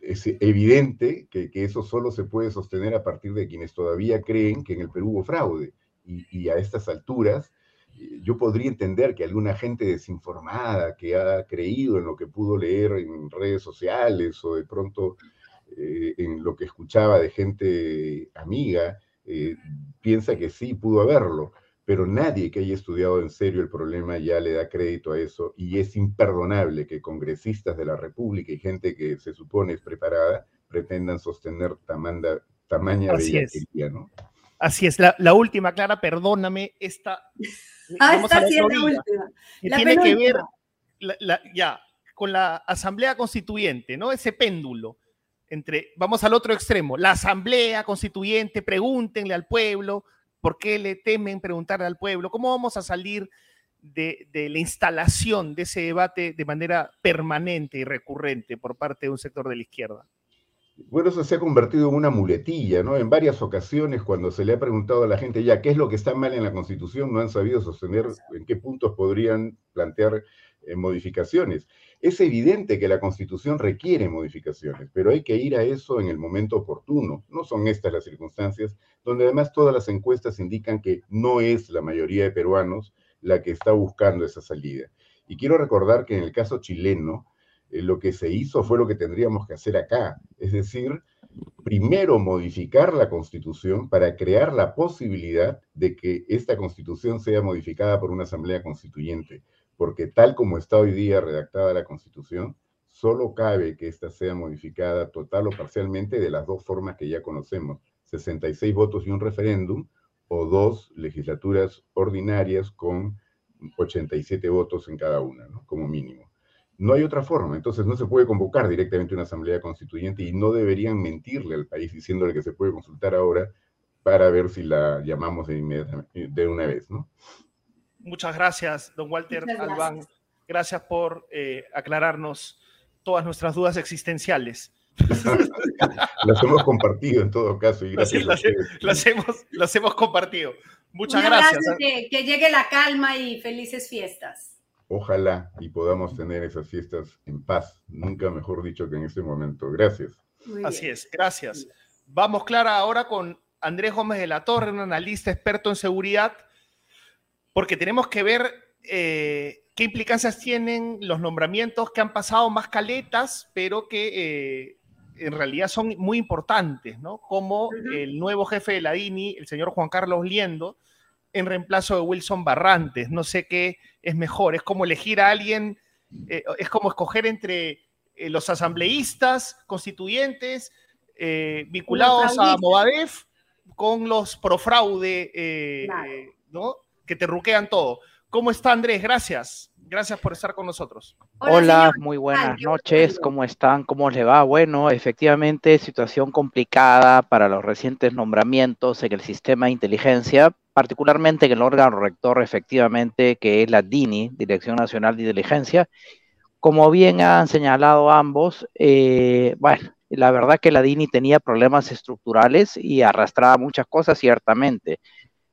Speaker 5: es evidente que, eso solo se puede sostener a partir de quienes todavía creen que en el Perú hubo fraude. Y, a estas alturas, eh, yo podría entender que alguna gente desinformada que ha creído en lo que pudo leer en redes sociales o de pronto eh, en lo que escuchaba de gente amiga, eh, piensa que sí pudo haberlo pero nadie que haya estudiado en serio el problema ya le da crédito a eso y es imperdonable que congresistas de la República y gente que se supone es preparada pretendan sostener tamanda, tamaña
Speaker 2: de ¿no? Así es, la, última, Clara, perdóname, esta...
Speaker 4: Ah, está sí, la última.
Speaker 2: Que tiene que ver ya con la Asamblea Constituyente, ¿no? Ese péndulo entre, vamos al otro extremo, la Asamblea Constituyente, pregúntenle al pueblo, ¿Por qué le temen preguntarle al pueblo? ¿Cómo vamos a salir de, la instalación de ese debate de manera permanente y recurrente por parte de un sector de la izquierda?
Speaker 5: Bueno, eso se ha convertido en una muletilla, ¿no? En varias ocasiones, cuando se le ha preguntado a la gente ya qué es lo que está mal en la Constitución, no han sabido sostener en qué puntos podrían plantear eh, modificaciones. Es evidente que la Constitución requiere modificaciones, pero hay que ir a eso en el momento oportuno. No son estas las circunstancias, donde además todas las encuestas indican que no es la mayoría de peruanos la que está buscando esa salida. Y quiero recordar que en el caso chileno, eh, lo que se hizo fue lo que tendríamos que hacer acá, es decir, primero modificar la constitución para crear la posibilidad de que esta constitución sea modificada por una asamblea constituyente porque tal como está hoy día redactada la Constitución, solo cabe que ésta sea modificada total o parcialmente de las dos formas que ya conocemos, 66 votos y un referéndum, o dos legislaturas ordinarias con 87 votos en cada una, como mínimo. No hay otra forma, entonces no se puede convocar directamente una asamblea constituyente y no deberían mentirle al país diciéndole que se puede consultar ahora para ver si la llamamos de, de una vez, ¿no?
Speaker 2: Muchas gracias, don Walter Albán. Gracias por eh, aclararnos todas nuestras dudas existenciales.
Speaker 5: las hemos compartido en todo caso. Y
Speaker 2: gracias las, hemos, las hemos compartido. Muchas gracias.
Speaker 4: ¿eh? Que, llegue la calma y felices fiestas.
Speaker 5: Ojalá y podamos tener esas fiestas en paz. Nunca mejor dicho que en este momento. Gracias.
Speaker 2: Así es, gracias. Vamos, Clara, ahora con Andrés Gómez de la Torre, un analista experto en seguridad, porque tenemos que ver eh, qué implicancias tienen los nombramientos que han pasado más caletas, pero que eh, en realidad son muy importantes, ¿no? Como el nuevo jefe de la DINI, el señor Juan Carlos Liendo, en reemplazo de Wilson Barrantes. No sé qué es mejor, es como elegir a alguien, eh, es como escoger entre eh, los asambleístas constituyentes eh, vinculados a Movadef con los profraude, ¿no? Que te ruquean todo. ¿Cómo está Andrés? Gracias. Gracias por estar con nosotros.
Speaker 6: Hola, muy buenas noches. ¿Cómo están? ¿Cómo les va? Bueno, efectivamente, situación complicada para los recientes nombramientos en el sistema de inteligencia, particularmente en el órgano rector, efectivamente, que es la DINI, Dirección Nacional de Inteligencia. Como bien han señalado ambos, eh, bueno, la verdad que la DINI tenía problemas estructurales y arrastraba muchas cosas, ciertamente.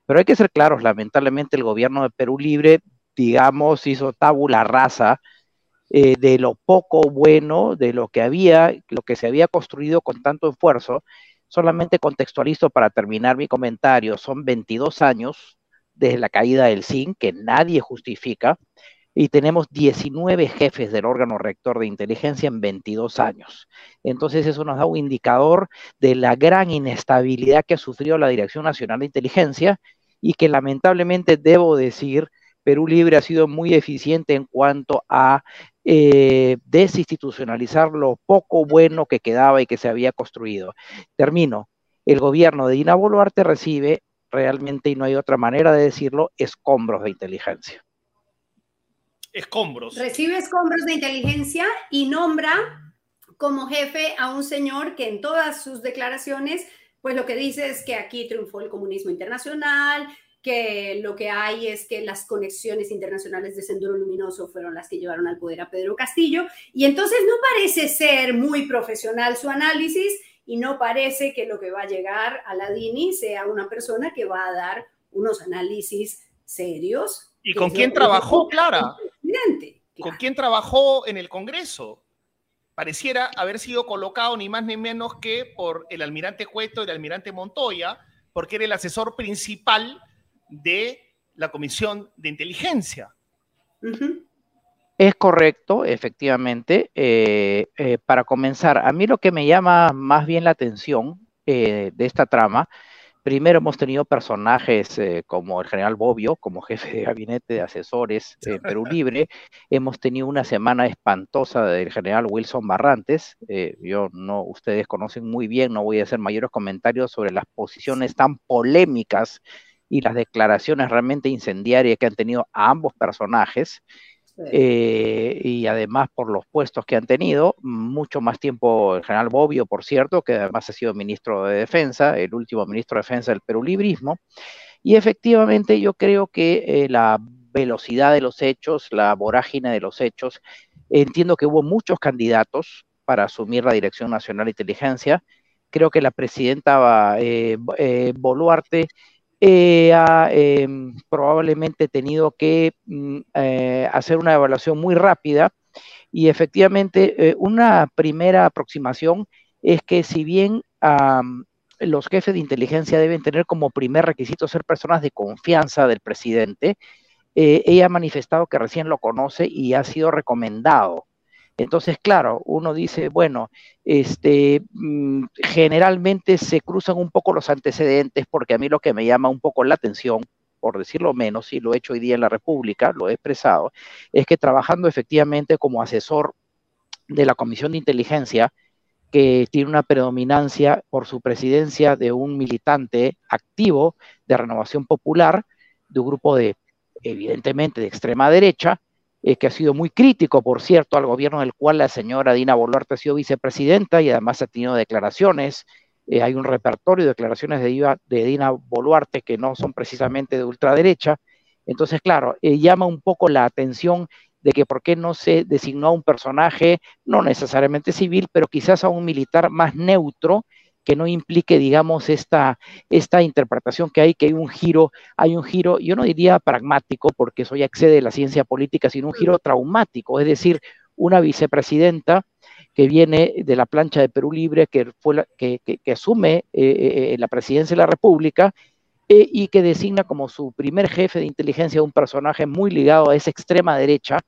Speaker 6: Pero hay que ser claros, lamentablemente el gobierno de Perú Libre digamos, hizo tabula rasa eh, de lo poco bueno, de lo que había, lo que se había construido con tanto esfuerzo. Solamente contextualizo para terminar mi comentario, son 22 años desde la caída del CIN, que nadie justifica, y tenemos 19 jefes del órgano rector de inteligencia en 22 años. Entonces eso nos da un indicador de la gran inestabilidad que ha sufrido la Dirección Nacional de Inteligencia y que lamentablemente debo decir Perú Libre ha sido muy eficiente en cuanto a eh, desinstitucionalizar lo poco bueno que quedaba y que se había construido. Termino. El gobierno de Dina Boluarte recibe realmente, y no hay otra manera de decirlo, escombros de inteligencia.
Speaker 2: Escombros.
Speaker 4: Recibe escombros de inteligencia y nombra como jefe a un señor que en todas sus declaraciones, pues lo que dice es que aquí triunfó el comunismo internacional, que lo que hay es que las conexiones internacionales de Sendero Luminoso fueron las que llevaron al poder a Pedro Castillo. Y entonces no parece ser muy profesional su análisis y no parece que lo que va a llegar a la DINI sea una persona que va a dar unos análisis serios.
Speaker 2: ¿Y con quién trabajó, Clara? ¿Con quién trabajó en el Congreso? Pareciera haber sido colocado ni más ni menos que por el almirante Cueto y el almirante Montoya, porque era el asesor principal de la Comisión de Inteligencia.
Speaker 6: Es correcto, efectivamente. Eh, eh, para comenzar, a mí lo que me llama más bien la atención eh, de esta trama, primero hemos tenido personajes como el general Bobbio, como jefe de gabinete de asesores en Perú Libre, hemos tenido una semana espantosa del general Wilson Barrantes, yo no, ustedes conocen muy bien, no voy a hacer mayores comentarios sobre las posiciones tan polémicas y las declaraciones realmente incendiarias que han tenido a ambos personajes. Eh, y además por los puestos que han tenido, mucho más tiempo el general Bobbio, por cierto, que además ha sido ministro de Defensa, el último ministro de Defensa del Perú Librismo, y efectivamente yo creo que eh, la velocidad de los hechos, la vorágine de los hechos, entiendo que hubo muchos candidatos para asumir la Dirección Nacional de Inteligencia, creo que la presidenta eh, Boluarte eh, ha em, probablemente tenido que mm, eh, hacer una evaluación muy rápida. Y efectivamente eh, una primera aproximación es que si bien los jefes de inteligencia deben tener como primer requisito ser personas de confianza del presidente, ella ha manifestado que recién lo conoce y ha sido recomendado entonces, claro, uno dice, bueno, este, mm, generalmente se cruzan un poco los antecedentes porque a mí lo que me llama un poco la atención, por decirlo menos, y lo he hecho hoy día en la República, lo he expresado, es que trabajando efectivamente como asesor de la Comisión de Inteligencia, que tiene una predominancia por su presidencia de un militante activo de renovación popular, de un grupo de, evidentemente, de extrema derecha, eh, que ha sido muy crítico, por cierto, al gobierno del cual la señora Dina Boluarte ha sido vicepresidenta y además ha tenido declaraciones. Eh, hay un repertorio de declaraciones de, Dina Boluarte que no son precisamente de ultraderecha. Entonces, claro, eh, llama un poco la atención de que por qué no se designó a un personaje, no necesariamente civil, pero quizás a un militar más neutro, que no implique, digamos, esta, esta interpretación que hay, que hay un giro, hay un giro, yo no diría pragmático, porque eso ya excede de la ciencia política, sino un giro traumático, es decir, una vicepresidenta que viene de la plancha de Perú Libre, que, fue que, asume eh, eh, la presidencia de la República eh, y que designa como su primer jefe de inteligencia un personaje muy ligado a esa extrema derecha,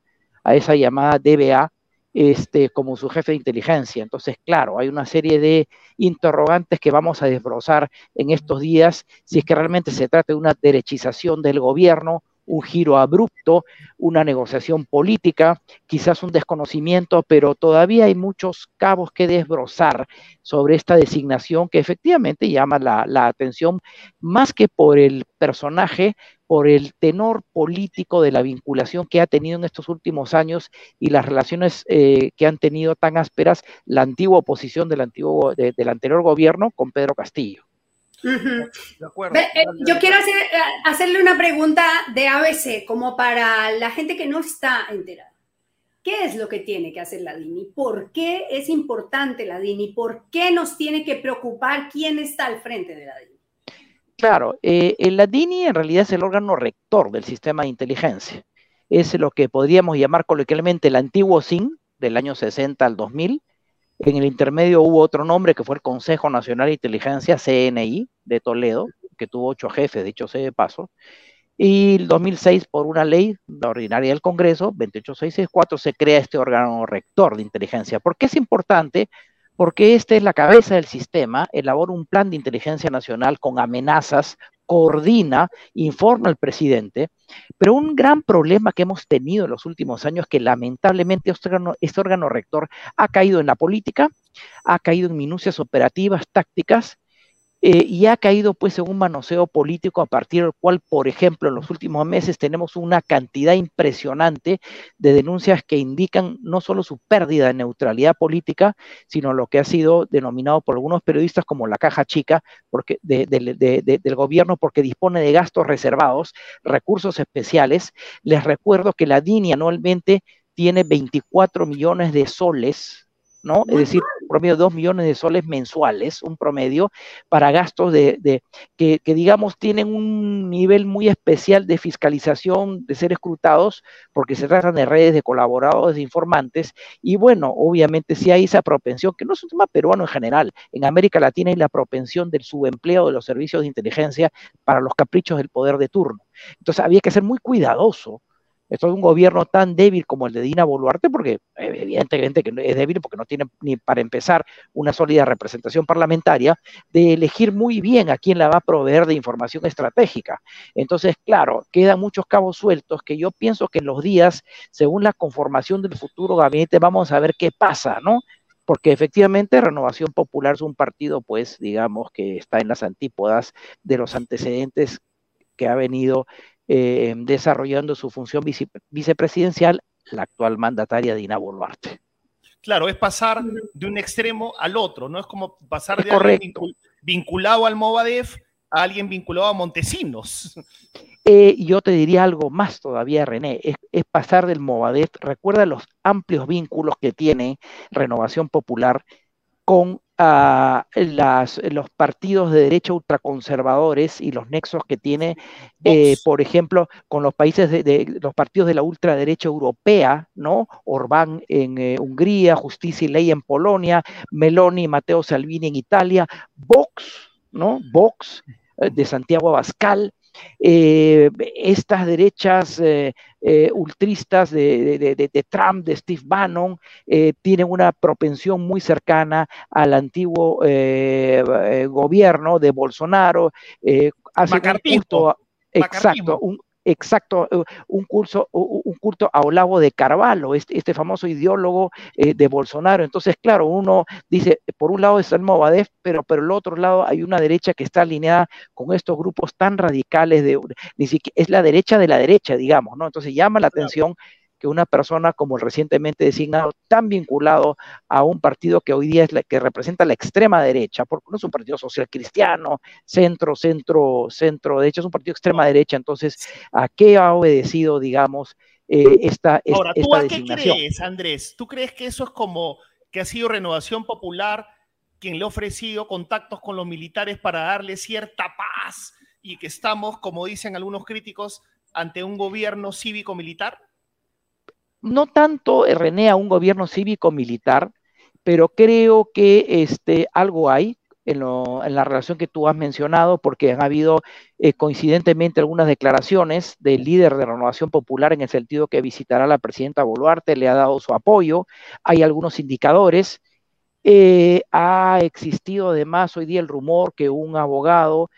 Speaker 6: a esa llamada DBA, este, como su jefe de inteligencia. Entonces, claro, hay una serie de interrogantes que vamos a desbrozar en estos días, si es que realmente se trata de una derechización del gobierno, un giro abrupto, una negociación política, quizás un desconocimiento, pero todavía hay muchos cabos que desbrozar sobre esta designación que efectivamente llama la, atención más que por el personaje, por el tenor político de la vinculación que ha tenido en estos últimos años y las relaciones eh, que han tenido tan ásperas la antigua oposición del, antiguo, del anterior gobierno con Pedro Castillo.
Speaker 4: Eh, yo quiero hacer, eh, hacerle una pregunta de ABC, como para la gente que no está enterada. ¿Qué es lo que tiene que hacer la DINI? ¿Por qué es importante la DINI? ¿Por qué nos tiene que preocupar quién está al frente de la DINI?
Speaker 6: Claro, eh, la DINI en realidad es el órgano rector del sistema de inteligencia. Es lo que podríamos llamar coloquialmente el antiguo SIN del año 60 al 2000, en el intermedio hubo otro nombre que fue el Consejo Nacional de Inteligencia, CNI, de Toledo, que tuvo ocho jefes, dicho sea de paso. Y en 2006, por una ley, ordinaria del Congreso, 28664, se crea este órgano rector de inteligencia. ¿Por qué es importante? Porque este es la cabeza del sistema, elabora un plan de inteligencia nacional con amenazas, coordina, informa al presidente, pero un gran problema que hemos tenido en los últimos años es que lamentablemente este órgano, este órgano rector ha caído en la política, ha caído en minucias operativas, tácticas, eh, y ha caído pues en un manoseo político a partir del cual, por ejemplo, en los últimos meses tenemos una cantidad impresionante de denuncias que indican no solo su pérdida de neutralidad política, sino lo que ha sido denominado por algunos periodistas como la caja chica porque, del gobierno porque dispone de gastos reservados, recursos especiales. Les recuerdo que la DINI anualmente tiene 24 millones de soles ¿no? Es decir, promedio de 2 millones de soles mensuales, un promedio, para gastos de, que, digamos, tienen un nivel muy especial de fiscalización, de ser escrutados, porque se tratan de redes de colaboradores, de informantes, y bueno, obviamente si hay esa propensión, que no es un tema peruano en general, en América Latina hay la propensión del subempleo de los servicios de inteligencia para los caprichos del poder de turno. Entonces había que ser muy cuidadoso esto es un gobierno tan débil como el de Dina Boluarte, porque evidentemente que es débil porque no tiene ni para empezar una sólida representación parlamentaria, de elegir muy bien a quién la va a proveer de información estratégica. Entonces, claro, quedan muchos cabos sueltos que yo pienso que en los días, según la conformación del futuro gabinete, vamos a ver qué pasa, ¿no? porque efectivamente Renovación Popular es un partido, pues, digamos, que está en las antípodas de los antecedentes que ha venido eh, desarrollando su función vicepresidencial la actual mandataria Dina Boluarte.
Speaker 2: Claro, es pasar de un extremo al otro, no es como pasar de alguien vinculado al Movadef a alguien vinculado a Montesinos.
Speaker 6: Eh, yo te diría algo más todavía, René, es, es, pasar del Movadef, recuerda los amplios vínculos que tiene Renovación Popular con a los partidos de derecha ultraconservadores y los nexos que tiene, eh, por ejemplo, con los países de, los partidos de la ultraderecha europea, ¿no? Orbán en eh, Hungría, Justicia y Ley en Polonia, Meloni y Matteo Salvini en Italia, Vox, ¿no? Vox eh, de Santiago Abascal, eh, estas derechas eh, eh, ultristas de, Trump, de Steve Bannon, tienen una propensión muy cercana al antiguo gobierno de Bolsonaro.
Speaker 2: hace un
Speaker 6: exacto, un, exacto, un, curso, un culto a Olavo de Carvalho, este, este famoso ideólogo eh, de Bolsonaro. Entonces, claro, uno dice, por un lado está el Movadef, pero por el otro lado hay una derecha que está alineada con estos grupos tan radicales de, ni siquiera, es la derecha de la derecha, digamos, ¿no? Entonces llama la atención que una persona como el recientemente designado, tan vinculado a un partido que hoy día es la que representa la extrema derecha, porque no es un partido social cristiano, centro, centro, centro, de hecho es un partido extrema derecha, entonces, ¿a qué ha obedecido, digamos, eh, esta,
Speaker 2: Ahora, ¿tú a qué crees, Andrés? ¿Tú crees que eso es como que ha sido Renovación Popular quien le ha ofrecido contactos con los militares para darle cierta paz y que estamos, como dicen algunos críticos, ante un gobierno cívico-militar?
Speaker 6: No tanto, eh, René, a un gobierno cívico-militar, pero creo que este, algo hay en, la relación que tú has mencionado, porque han habido eh, coincidentemente algunas declaraciones del líder de Renovación Popular en el sentido que visitará a la presidenta Boluarte, le ha dado su apoyo, hay algunos indicadores. Eh, ha existido además hoy día el rumor que un abogado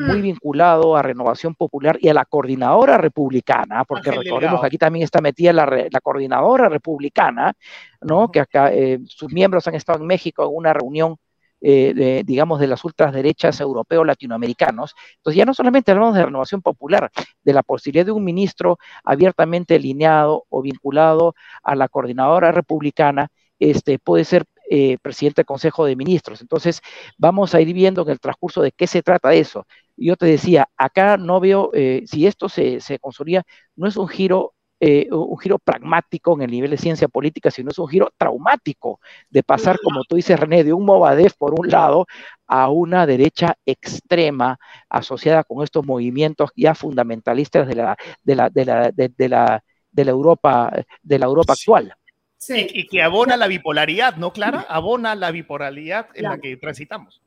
Speaker 6: muy mm. vinculado a Renovación Popular y a la coordinadora republicana, porque recordemos que aquí también está metida la, la coordinadora republicana, ¿no? Que acá eh, sus miembros han estado en México en una reunión eh, de, digamos, de las ultraderechas europeos latinoamericanos. Entonces ya no solamente hablamos de renovación popular, de la posibilidad de un ministro abiertamente alineado o vinculado a la coordinadora republicana, este, puede ser eh, presidente del Consejo de Ministros. Entonces, vamos a ir viendo en el transcurso de qué se trata eso. Yo te decía, acá no veo, eh, si esto se, se consolida, no es un giro eh, un giro pragmático en el nivel de ciencia política, sino es un giro traumático de pasar, como tú dices, René, de un Movadef por un lado a una derecha extrema asociada con estos movimientos ya fundamentalistas de la, de la, de la, de, la, de la Europa, de la Europa actual.
Speaker 2: Sí. Y, que abona la bipolaridad, ¿no, Clara? Abona la bipolaridad en la que transitamos.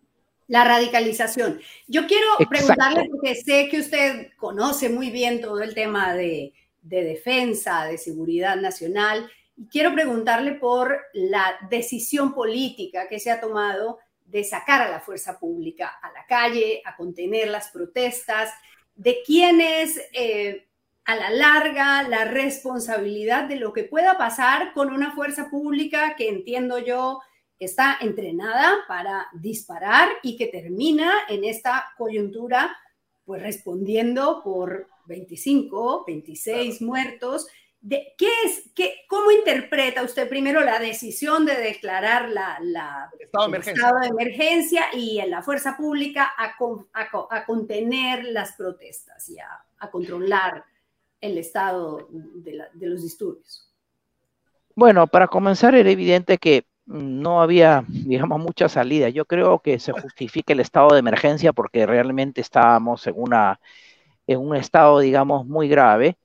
Speaker 4: La radicalización. Yo quiero preguntarle, porque sé que usted conoce muy bien todo el tema de, de defensa, de seguridad nacional, y quiero preguntarle por la decisión política que se ha tomado de sacar a la fuerza pública a la calle, a contener las protestas, de quién es eh, a la larga la responsabilidad de lo que pueda pasar con una fuerza pública que entiendo yo está entrenada para disparar y que termina en esta coyuntura pues respondiendo por 25, 26 muertos. De, ¿qué es, qué, ¿Cómo interpreta usted primero la decisión de declarar la, la
Speaker 2: estado, de
Speaker 4: estado, de emergencia y en la fuerza pública a, a, a contener las protestas y a, controlar el estado de, los disturbios?
Speaker 6: Bueno, para comenzar era evidente que no había, digamos, mucha salida. Yo creo que se justifica el estado de emergencia porque realmente estábamos en, una, en un estado, digamos, muy grave.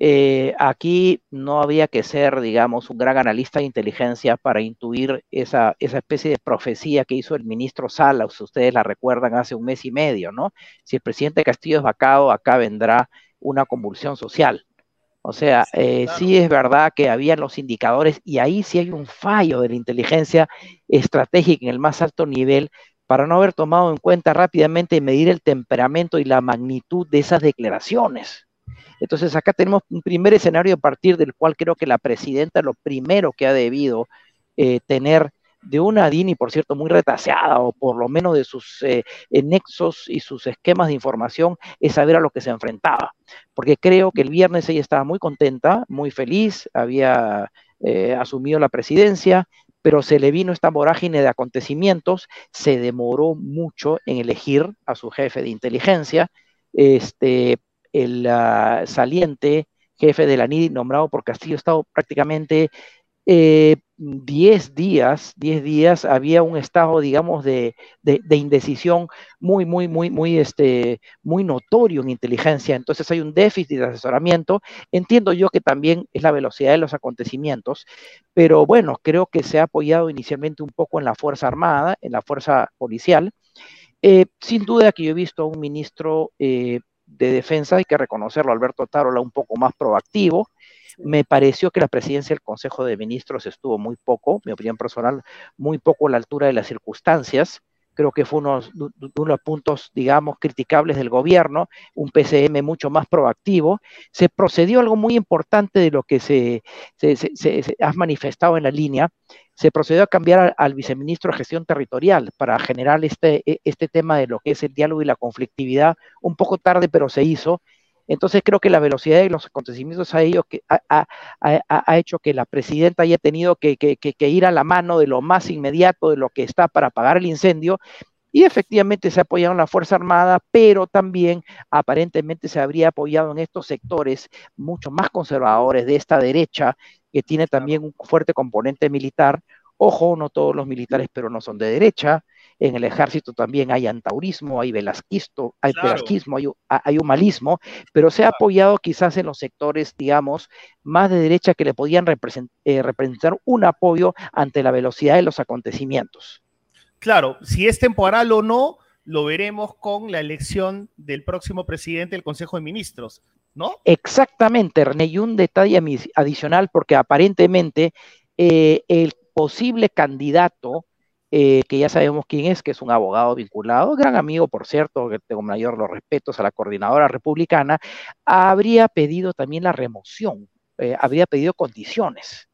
Speaker 6: Eh, aquí no había que ser, digamos, un gran analista de inteligencia para intuir esa, esa especie de profecía que hizo el ministro Salas, ustedes la recuerdan hace un mes y medio, ¿no? Si el presidente Castillo es vacado, acá vendrá una convulsión social. O sea, eh, sí es verdad que habían los indicadores y ahí sí hay un fallo de la inteligencia estratégica en el más alto nivel para no haber tomado en cuenta rápidamente y medir el temperamento y la magnitud de esas declaraciones. Entonces acá tenemos un primer escenario a partir del cual creo que la presidenta lo primero que ha debido eh, tener de una DINI, por cierto, muy retaseada, o por lo menos de sus eh, nexos y sus esquemas de información, es saber a lo que se enfrentaba. Porque creo que el viernes ella estaba muy contenta, muy feliz, había eh, asumido la presidencia, pero se le vino esta vorágine de acontecimientos, se demoró mucho en elegir a su jefe de inteligencia, este, el uh, saliente jefe de la NIDI nombrado por Castillo ha estado prácticamente eh, 10 días, 10 días había un estado, digamos, de, indecisión muy, muy, muy, muy, este, muy notorio en inteligencia. Entonces hay un déficit de asesoramiento. Entiendo yo que también es la velocidad de los acontecimientos, pero bueno, creo que se ha apoyado inicialmente un poco en la Fuerza Armada, en la Fuerza Policial. Eh, sin duda que yo he visto a un ministro eh, de Defensa, hay que reconocerlo, Alberto Tarola, un poco más proactivo me pareció que la presidencia del Consejo de Ministros estuvo muy poco, mi opinión personal, muy poco a la altura de las circunstancias. Creo que fue uno, de los puntos, digamos, criticables del gobierno, un PCM mucho más proactivo. Se procedió algo muy importante de lo que se, se, ha manifestado en la línea. Se procedió a cambiar al, viceministro de Gestión Territorial para generar este, e, este tema de lo que es el diálogo y la conflictividad. Un poco tarde, pero se hizo entonces creo que la velocidad de los acontecimientos ha, que, hecho que la presidenta haya tenido que, ir a la mano de lo más inmediato, de lo que está para apagar el incendio, Y efectivamente se ha apoyado en la Fuerza Armada, pero también aparentemente se habría apoyado en estos sectores mucho más conservadores de esta derecha, que tiene también un fuerte componente militar. Ojo, no todos los militares pero no son de derecha. En el ejército también hay antaurismo, hay velasquismo, hay velasquismo, hay, humanismo, pero se ha apoyado quizás en los sectores, digamos, más de derecha que le podían eh, representar un apoyo ante la velocidad de los acontecimientos.
Speaker 2: Claro, si es temporal o no, lo veremos con la elección del próximo presidente del Consejo de Ministros, ¿no?
Speaker 6: Exactamente, René, y un detalle adicional, porque aparentemente eh, el posible candidato, eh, que ya sabemos quién es, que es un abogado vinculado, gran amigo, por cierto, que tengo mayor los respetos a la coordinadora republicana, habría pedido también la remoción, eh, habría pedido condiciones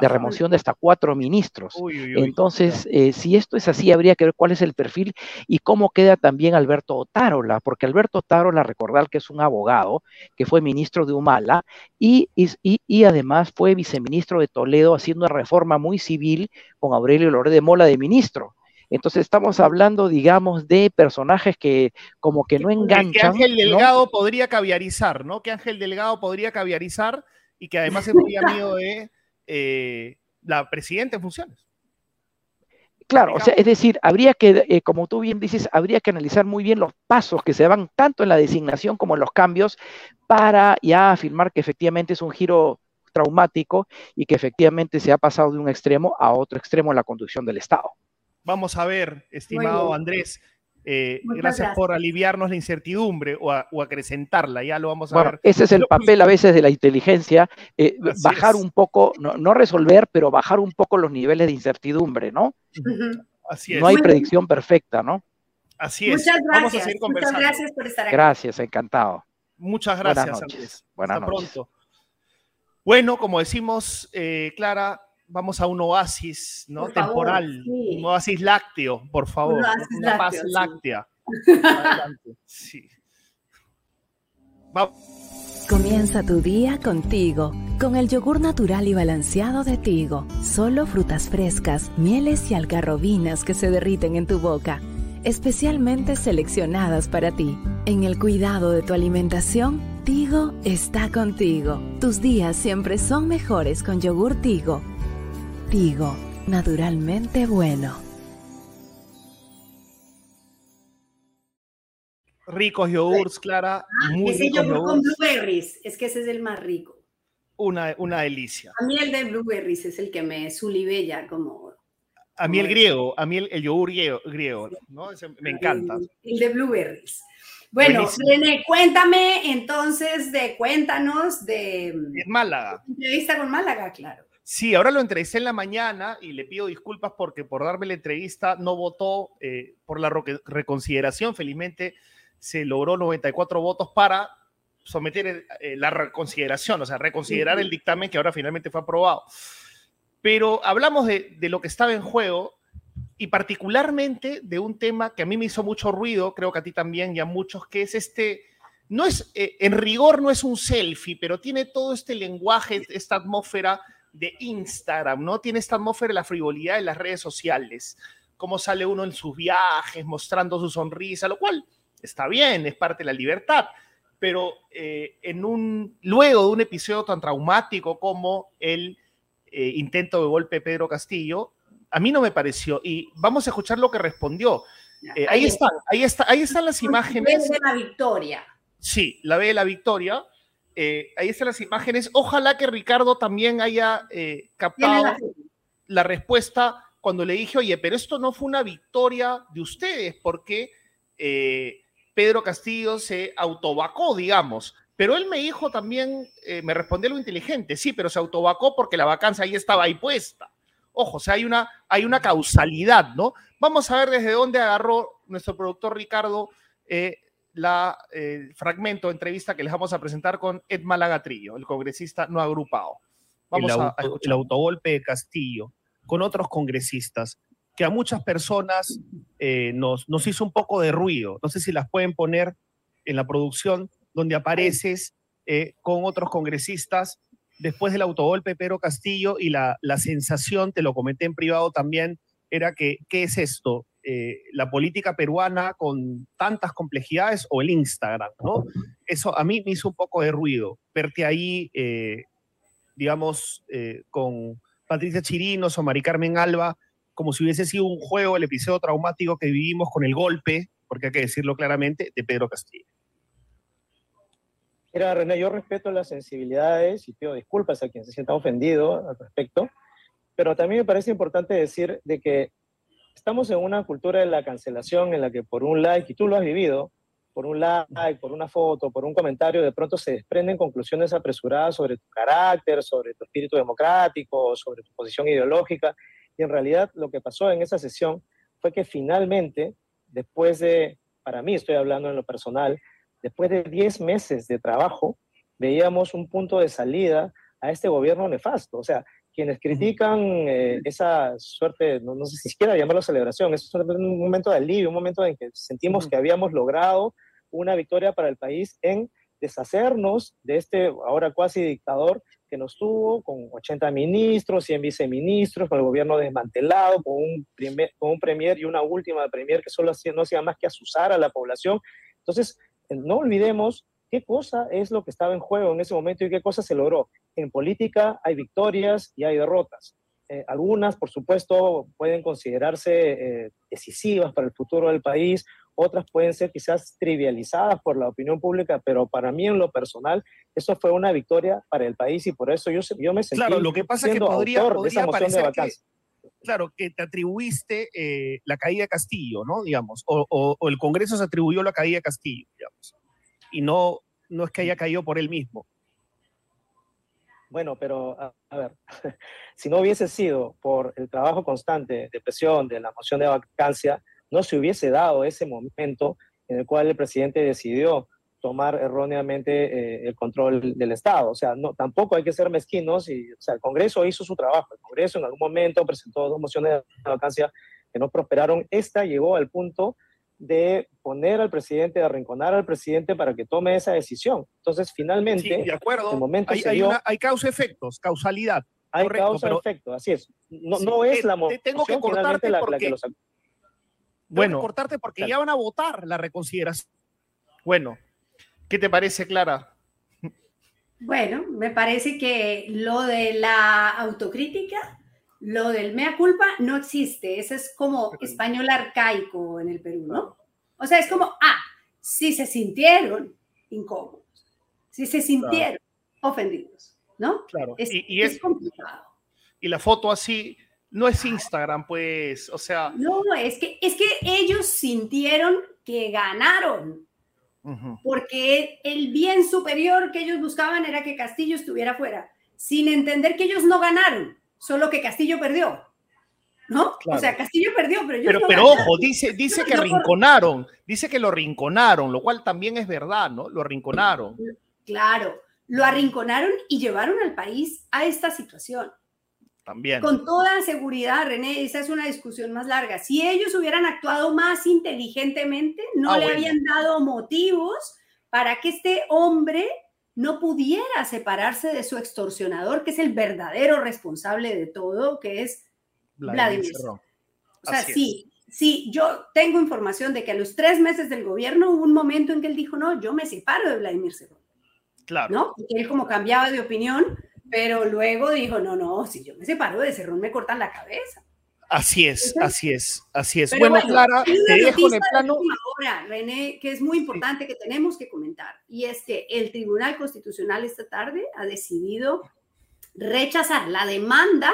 Speaker 6: de remoción de hasta cuatro ministros. Entonces, eh, si esto es así, habría que ver cuál es el perfil y cómo queda también Alberto Otárola, porque Alberto Otárola, recordar que es un abogado, que fue ministro de Humala y, y, además fue viceministro de Toledo haciendo una reforma muy civil con Aurelio Loré de Mola de ministro. Entonces estamos hablando, digamos, de personajes que como que no enganchan. Que
Speaker 2: Ángel Delgado podría caviarizar, ¿no? Que Ángel Delgado podría caviarizar y que además es muy amigo de eh, la presidenta en funciones.
Speaker 6: Claro, o sea, es decir, habría que, eh, como tú bien dices, habría que analizar muy bien los pasos que se van tanto en la designación como en los cambios para ya afirmar que efectivamente es un giro traumático y que efectivamente se ha pasado de un extremo a otro extremo en la conducción del Estado.
Speaker 2: Vamos a ver, estimado Andrés, eh, gracias, por aliviarnos la incertidumbre o, acrecentarla, ya lo vamos a ver.
Speaker 6: Ese es el papel a veces de la inteligencia, eh, bajar un poco, no, resolver, pero bajar un poco los niveles de incertidumbre, ¿no? Así es. No hay predicción perfecta, ¿no?
Speaker 2: Así es.
Speaker 4: Muchas gracias. Muchas gracias por estar aquí.
Speaker 6: Gracias, encantado.
Speaker 2: Muchas gracias, Buenas noches. Hasta pronto. Bueno, como decimos, eh, Clara, vamos a un oasis ¿no? temporal, un oasis lácteo, por favor, una paz láctea. sí.
Speaker 7: Comienza tu día contigo, con el yogur natural y balanceado de Tigo. Solo frutas frescas, mieles y algarrobinas que se derriten en tu boca, especialmente seleccionadas para ti. En el cuidado de tu alimentación, Tigo está contigo. Tus días siempre son mejores con yogur Tigo Tigo, naturalmente bueno.
Speaker 2: Ricos yogurts, Clara.
Speaker 4: Ah, ese yogur con blueberries, es que ese es el más rico.
Speaker 2: Una, una delicia.
Speaker 4: A mí el de blueberries es el que me sulibella como...
Speaker 2: A mí el griego, a mí el, yogur griego, ¿no? me encanta.
Speaker 4: El, de blueberries. Bueno, René, cuéntame entonces de, cuéntanos de...
Speaker 2: En Málaga.
Speaker 4: Entrevista con Málaga, claro.
Speaker 2: Sí, ahora lo entrevisté en la mañana y le pido disculpas porque por darme la entrevista no votó eh, por la reconsideración. Felizmente se logró 94 votos para someter eh, la reconsideración, o sea, reconsiderar el dictamen que ahora finalmente fue aprobado. Pero hablamos de, lo que estaba en juego y particularmente de un tema que a mí me hizo mucho ruido, creo que a ti también y a muchos, que es este, no es, eh, en rigor no es un selfie, pero tiene todo este lenguaje, esta atmósfera de Instagram, ¿no? Tiene esta atmósfera de la frivolidad en las redes sociales, cómo sale uno en sus viajes mostrando su sonrisa, lo cual está bien, es parte de la libertad, pero eh, en un, luego de un episodio tan traumático como el eh, intento de golpe de Pedro Castillo, a mí no me pareció, y vamos a escuchar lo que respondió. Eh, ahí, están, ahí, está, ahí están las imágenes.
Speaker 4: de la victoria.
Speaker 2: Sí, la ve de la victoria. Eh, ahí están las imágenes. Ojalá que Ricardo también haya eh, captado la respuesta cuando le dije, oye, pero esto no fue una victoria de ustedes, porque eh, Pedro Castillo se autovacó, digamos. Pero él me dijo también, me respondió lo inteligente, sí, pero se autovacó porque la vacancia ahí estaba ahí puesta. Ojo, o sea, hay una, hay una causalidad, ¿no? Vamos a ver desde dónde agarró nuestro productor Ricardo la eh, fragmento entrevista que les vamos a presentar con Ed Malagatrillo, el congresista no agrupado.
Speaker 8: Vamos el, a, el autogolpe de Castillo con otros congresistas que a muchas personas eh, nos, nos hizo un poco de ruido. No sé si las pueden poner en la producción donde apareces eh, con otros congresistas después del autogolpe Pedro Castillo y la, la sensación, te lo comenté en privado también, era que, ¿qué es esto?
Speaker 2: Eh, la política peruana con tantas complejidades o el Instagram, ¿no? Eso a mí me hizo un poco de ruido, verte ahí, eh, digamos, eh, con Patricia Chirinos o Mari Carmen Alba, como si hubiese sido un juego, el episodio traumático que vivimos con el golpe, porque hay que decirlo claramente, de Pedro Castillo.
Speaker 9: Mira, René, yo respeto las sensibilidades y pido disculpas a quien se sienta ofendido al respecto, pero también me parece importante decir de que estamos en una cultura de la cancelación en la que por un like, y tú lo has vivido, por un like, por una foto, por un comentario, de pronto se desprenden conclusiones apresuradas sobre tu carácter, sobre tu espíritu democrático, sobre tu posición ideológica. Y en realidad lo que pasó en esa sesión fue que finalmente, después de, para mí estoy hablando en lo personal, después de 10 meses de trabajo, veíamos un punto de salida a este gobierno nefasto. O sea, quienes critican eh, esa suerte, no, sé si siquiera llamarlo celebración, es un momento de alivio, un momento en que sentimos que habíamos logrado una victoria para el país en deshacernos de este ahora cuasi dictador que nos tuvo con 80 ministros, 100 viceministros, con el gobierno desmantelado, con un, primer, con un premier y una última premier que solo hacía, no hacía más que asusar a la población. Entonces, no olvidemos qué cosa es lo que estaba en juego en ese momento y qué cosa se logró. En política hay victorias y hay derrotas. Eh, algunas, por supuesto, pueden considerarse eh, decisivas para el futuro del país, otras pueden ser quizás trivializadas por la opinión pública, pero para mí en lo personal, eso fue una victoria para el país y por eso yo, yo me sentí
Speaker 2: Claro, lo que pasa es que podría, podría parecer que, claro, que te atribuiste eh, la caída de Castillo, ¿no? Digamos, o, o, el Congreso se atribuyó la caída de Castillo, digamos y no, no es que haya caído por él mismo.
Speaker 9: Bueno, pero a, ver, si no hubiese sido por el trabajo constante de presión de la moción de vacancia, no se hubiese dado ese momento en el cual el presidente decidió tomar erróneamente eh, el control del Estado. O sea, no, tampoco hay que ser mezquinos. Y, o sea, el Congreso hizo su trabajo. El Congreso en algún momento presentó dos mociones de vacancia que no prosperaron. Esta llegó al punto de poner al presidente, de arrinconar al presidente para que tome esa decisión. Entonces, finalmente,
Speaker 2: de acuerdo. momento hay, hay, hay causa-efectos, causalidad.
Speaker 9: Hay causa-efecto, así es. No, no es la
Speaker 2: te Tengo que cortarte la, porque, que Bueno, cortarte porque ya van a votar la reconsideración. Bueno, ¿qué te parece, Clara?
Speaker 4: Bueno, me parece que lo de la autocrítica lo del mea culpa no existe, ese es como español arcaico en el Perú, ¿no? O sea, es como, ah, si se sintieron incómodos, si se sintieron ofendidos, ¿no?
Speaker 2: Claro, es, y, es, complicado. Y la foto así no es Instagram, pues, o sea.
Speaker 4: No, es que, es que ellos sintieron que ganaron, porque el bien superior que ellos buscaban era que Castillo estuviera fuera, sin entender que ellos no ganaron solo que Castillo perdió. ¿No? O sea, Castillo perdió, pero
Speaker 2: Pero, pero ojo, dice, dice que rinconaron, dice que lo rinconaron, lo cual también es verdad, ¿no? Lo arrinconaron.
Speaker 4: Claro, lo arrinconaron y llevaron al país a esta situación.
Speaker 2: También.
Speaker 4: Con toda seguridad, René, esa es una discusión más larga. Si ellos hubieran actuado más inteligentemente, no ah, le habían dado motivos para que este hombre no pudiera separarse de su extorsionador, que es el verdadero responsable de todo, que es Vladimir. O sea, sí, sí, yo tengo información de que a los tres meses del gobierno hubo un momento en que él dijo, no, yo me separo de Vladimir Cerrón.
Speaker 2: Claro.
Speaker 4: ¿No? Y él como cambiaba de opinión, pero luego dijo, no, no, si yo me separo de Cerrón me cortan la cabeza.
Speaker 2: Así es, así es, así es. bueno, Clara, te dejo en el plano.
Speaker 4: Ahora, René, que es muy importante que tenemos que comentar, y es que el Tribunal Constitucional esta tarde ha decidido rechazar la demanda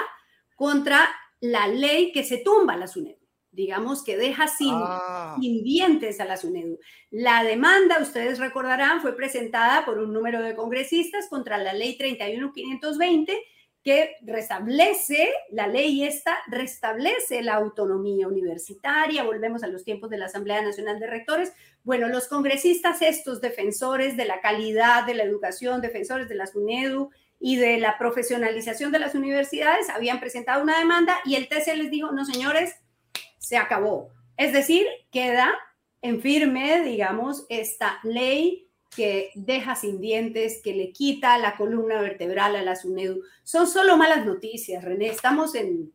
Speaker 4: contra la ley que se tumba a la SUNEDU. Digamos que deja sin, ah. sin dientes a la SUNEDU. La demanda, ustedes recordarán, fue presentada por un número de congresistas contra la ley 31520 que restablece, la ley esta restablece la autonomía universitaria, volvemos a los tiempos de la Asamblea Nacional de Rectores. Bueno, los congresistas, estos defensores de la calidad de la educación, defensores de la SUNEDU y de la profesionalización de las universidades, habían presentado una demanda y el TC les dijo, no señores, se acabó. Es decir, queda en firme, digamos, esta ley que deja sin dientes, que le quita la columna vertebral a la SUNEDU. Son solo malas noticias, René. Estamos en,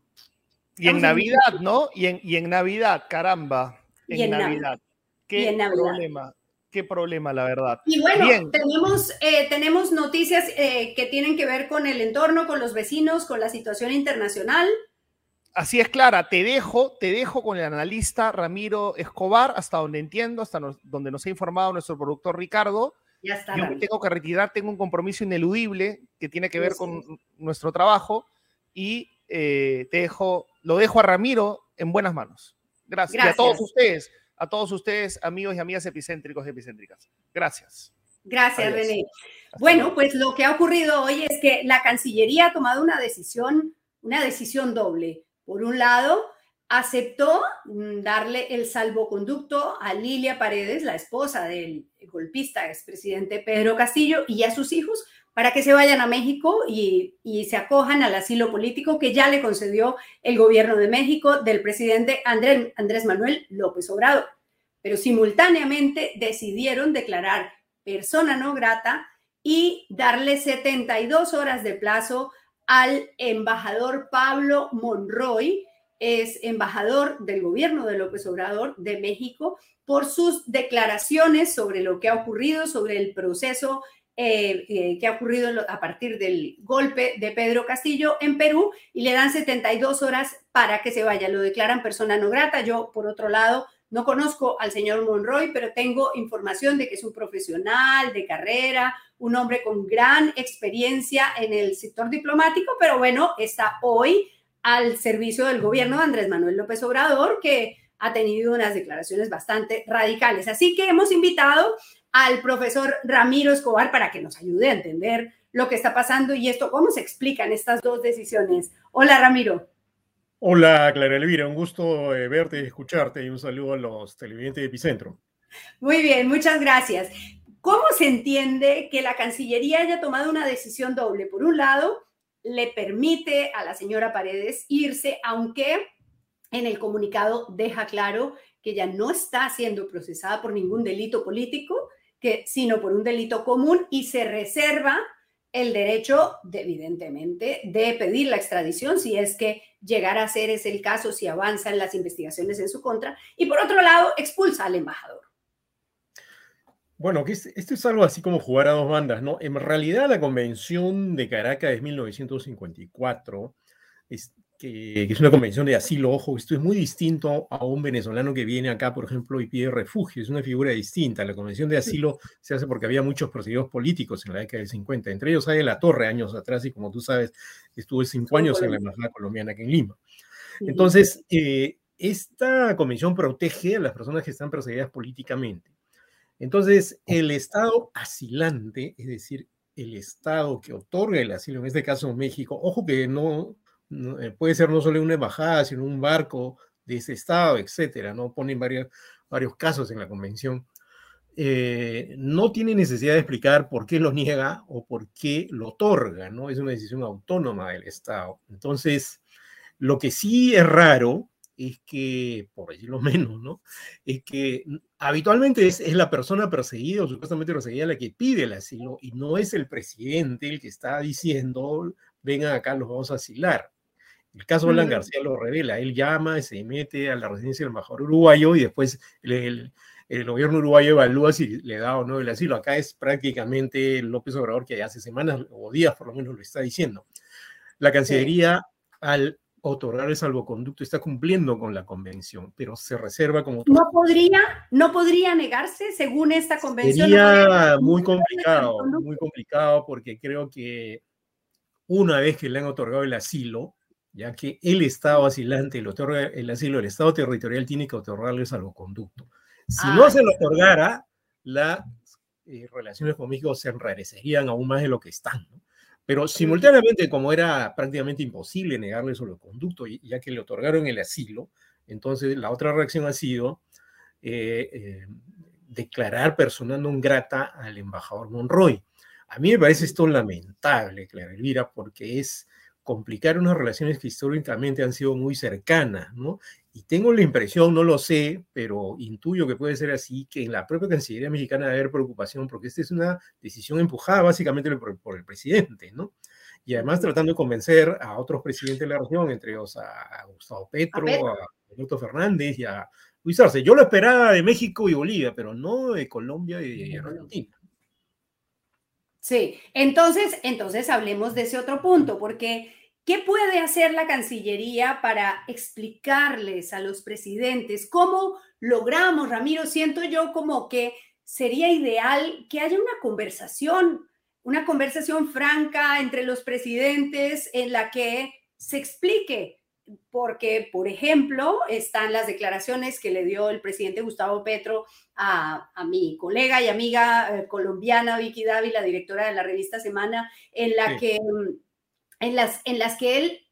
Speaker 2: Y en Navidad, ¿no? Y en, y en Navidad, caramba. En, Navidad. ¿Qué problema? Qué problema, la verdad.
Speaker 4: Y bueno, tenemos, eh, tenemos noticias eh, que tienen que ver con el entorno, con los vecinos, con la situación internacional.
Speaker 2: Así es, Clara. Te dejo, te dejo con el analista Ramiro Escobar, hasta donde entiendo, hasta donde nos ha informado nuestro productor Ricardo.
Speaker 4: Ya está.
Speaker 2: Yo me tengo que retirar, tengo un compromiso ineludible que tiene que ver con nuestro trabajo y eh, te dejo, lo dejo a Ramiro en buenas manos. Gracias. Y a todos ustedes, a todos ustedes, amigos y amigas epicéntricos y epicéntricas. Gracias.
Speaker 4: Gracias, René. Bueno, pues lo que ha ocurrido hoy es que la Cancillería ha tomado una decisión, una decisión doble. Por un lado, aceptó mm, darle el salvoconducto a Lilia Paredes, la esposa del golpista expresidente Pedro Castillo, y a sus hijos para que se vayan a México y, se acojan al asilo político que ya le concedió el gobierno de México del presidente Andrés, Manuel López Obrador. Pero simultáneamente decidieron declarar persona no grata y darle 72 horas de plazo al embajador Pablo Monroy, es embajador del gobierno de López Obrador de México, por sus declaraciones sobre lo que ha ocurrido, sobre el proceso eh, eh, que ha ocurrido a partir del golpe de Pedro Castillo en Perú y le dan 72 horas para que se vaya. Lo declaran persona no grata. Yo, por otro lado, no conozco al señor Monroy, pero tengo información de que es un profesional de carrera, un hombre con gran experiencia en el sector diplomático, pero bueno, está hoy al servicio del gobierno de Andrés Manuel López Obrador, que ha tenido unas declaraciones bastante radicales. Así que hemos invitado al profesor Ramiro Escobar para que nos ayude a entender lo que está pasando y esto, cómo se explican estas dos decisiones. Hola, Ramiro.
Speaker 10: Hola, Clara Elvira, un gusto eh, verte y escucharte y un saludo a los televidentes de Epicentro.
Speaker 4: Muy bien, muchas gracias. ¿Cómo se entiende que la Cancillería haya tomado una decisión doble? Por un lado, le permite a la señora Paredes irse, aunque en el comunicado deja claro que ya no está siendo procesada por ningún delito político, sino por un delito común y se reserva el derecho, de, evidentemente, de pedir la extradición si es que llegara a ser ese el caso, si avanzan las investigaciones en su contra. Y por otro lado, expulsa al embajador.
Speaker 10: Bueno, que esto es algo así como jugar a dos bandas, ¿no? En realidad la Convención de Caracas de 1954 es, que, es una convención de asilo, ojo, esto es muy distinto a un venezolano que viene acá, por ejemplo, y pide refugio, es una figura distinta. La convención de asilo se hace porque había muchos perseguidos políticos en la década del 50, entre ellos hay La Torre años atrás y como tú sabes, estuve cinco años en la embajada colombiana aquí en Lima. Entonces, eh, esta convención protege a las personas que están perseguidas políticamente. Entonces, el Estado asilante, es decir, el Estado que otorga el asilo, en este caso México, ojo que no, eh, puede ser no solo una embajada, sino un barco de ese estado, etcétera, ¿no? Ponen varios, varios casos en la convención. Eh, no tiene necesidad de explicar por qué lo niega o por qué lo otorga, ¿no? Es una decisión autónoma del Estado. Entonces, lo que sí es raro es que, por decirlo menos, ¿no? Es que habitualmente es, es, la persona perseguida o supuestamente perseguida la que pide el asilo y no es el presidente el que está diciendo, vengan acá, los vamos a asilar. El caso de Alan García lo revela. Él llama, se mete a la residencia del embajador uruguayo y después el, gobierno uruguayo evalúa si le da o no el asilo. Acá es prácticamente López Obrador que hace semanas o días por lo menos lo está diciendo. La Cancillería al otorgar el salvoconducto está cumpliendo con la convención, pero se reserva como...
Speaker 4: No podría, no podría negarse según esta convención.
Speaker 10: Sería muy complicado, muy complicado porque creo que una vez que le han otorgado el asilo, ya que el Estado asilante le otorga el asilo, el Estado territorial tiene que otorgarle salvoconducto. Si no se lo otorgara, las eh, relaciones con México se enrarecerían aún más de lo que están. Pero simultáneamente, como era prácticamente imposible negarle salvoconducto, ya que le otorgaron el asilo, entonces la otra reacción ha sido eh, eh, declarar persona non grata al embajador Monroy. A mí me parece esto lamentable, Clara Elvira, porque es complicar unas relaciones que históricamente han sido muy cercanas, ¿no? Y tengo la impresión, no lo sé, pero intuyo que puede ser así, que en la propia Cancillería mexicana debe haber preocupación, porque esta es una decisión empujada básicamente por, el presidente, ¿no? y además tratando de convencer a otros presidentes de la región, entre ellos a, Gustavo Petro, a, Alberto Fernández y a Luis Arce. Yo lo esperaba de México y Bolivia, pero no de Colombia y Argentina.
Speaker 4: Sí, entonces, entonces hablemos de ese otro punto, porque ¿qué puede hacer la Cancillería para explicarles a los presidentes cómo logramos, Ramiro? Siento yo como que sería ideal que haya una conversación, una conversación franca entre los presidentes en la que se explique porque, por ejemplo, están las declaraciones que le dio el presidente Gustavo Petro a, mi colega y amiga eh, colombiana Vicky Dávila, directora de la revista Semana, en, la que, en, las, en las que él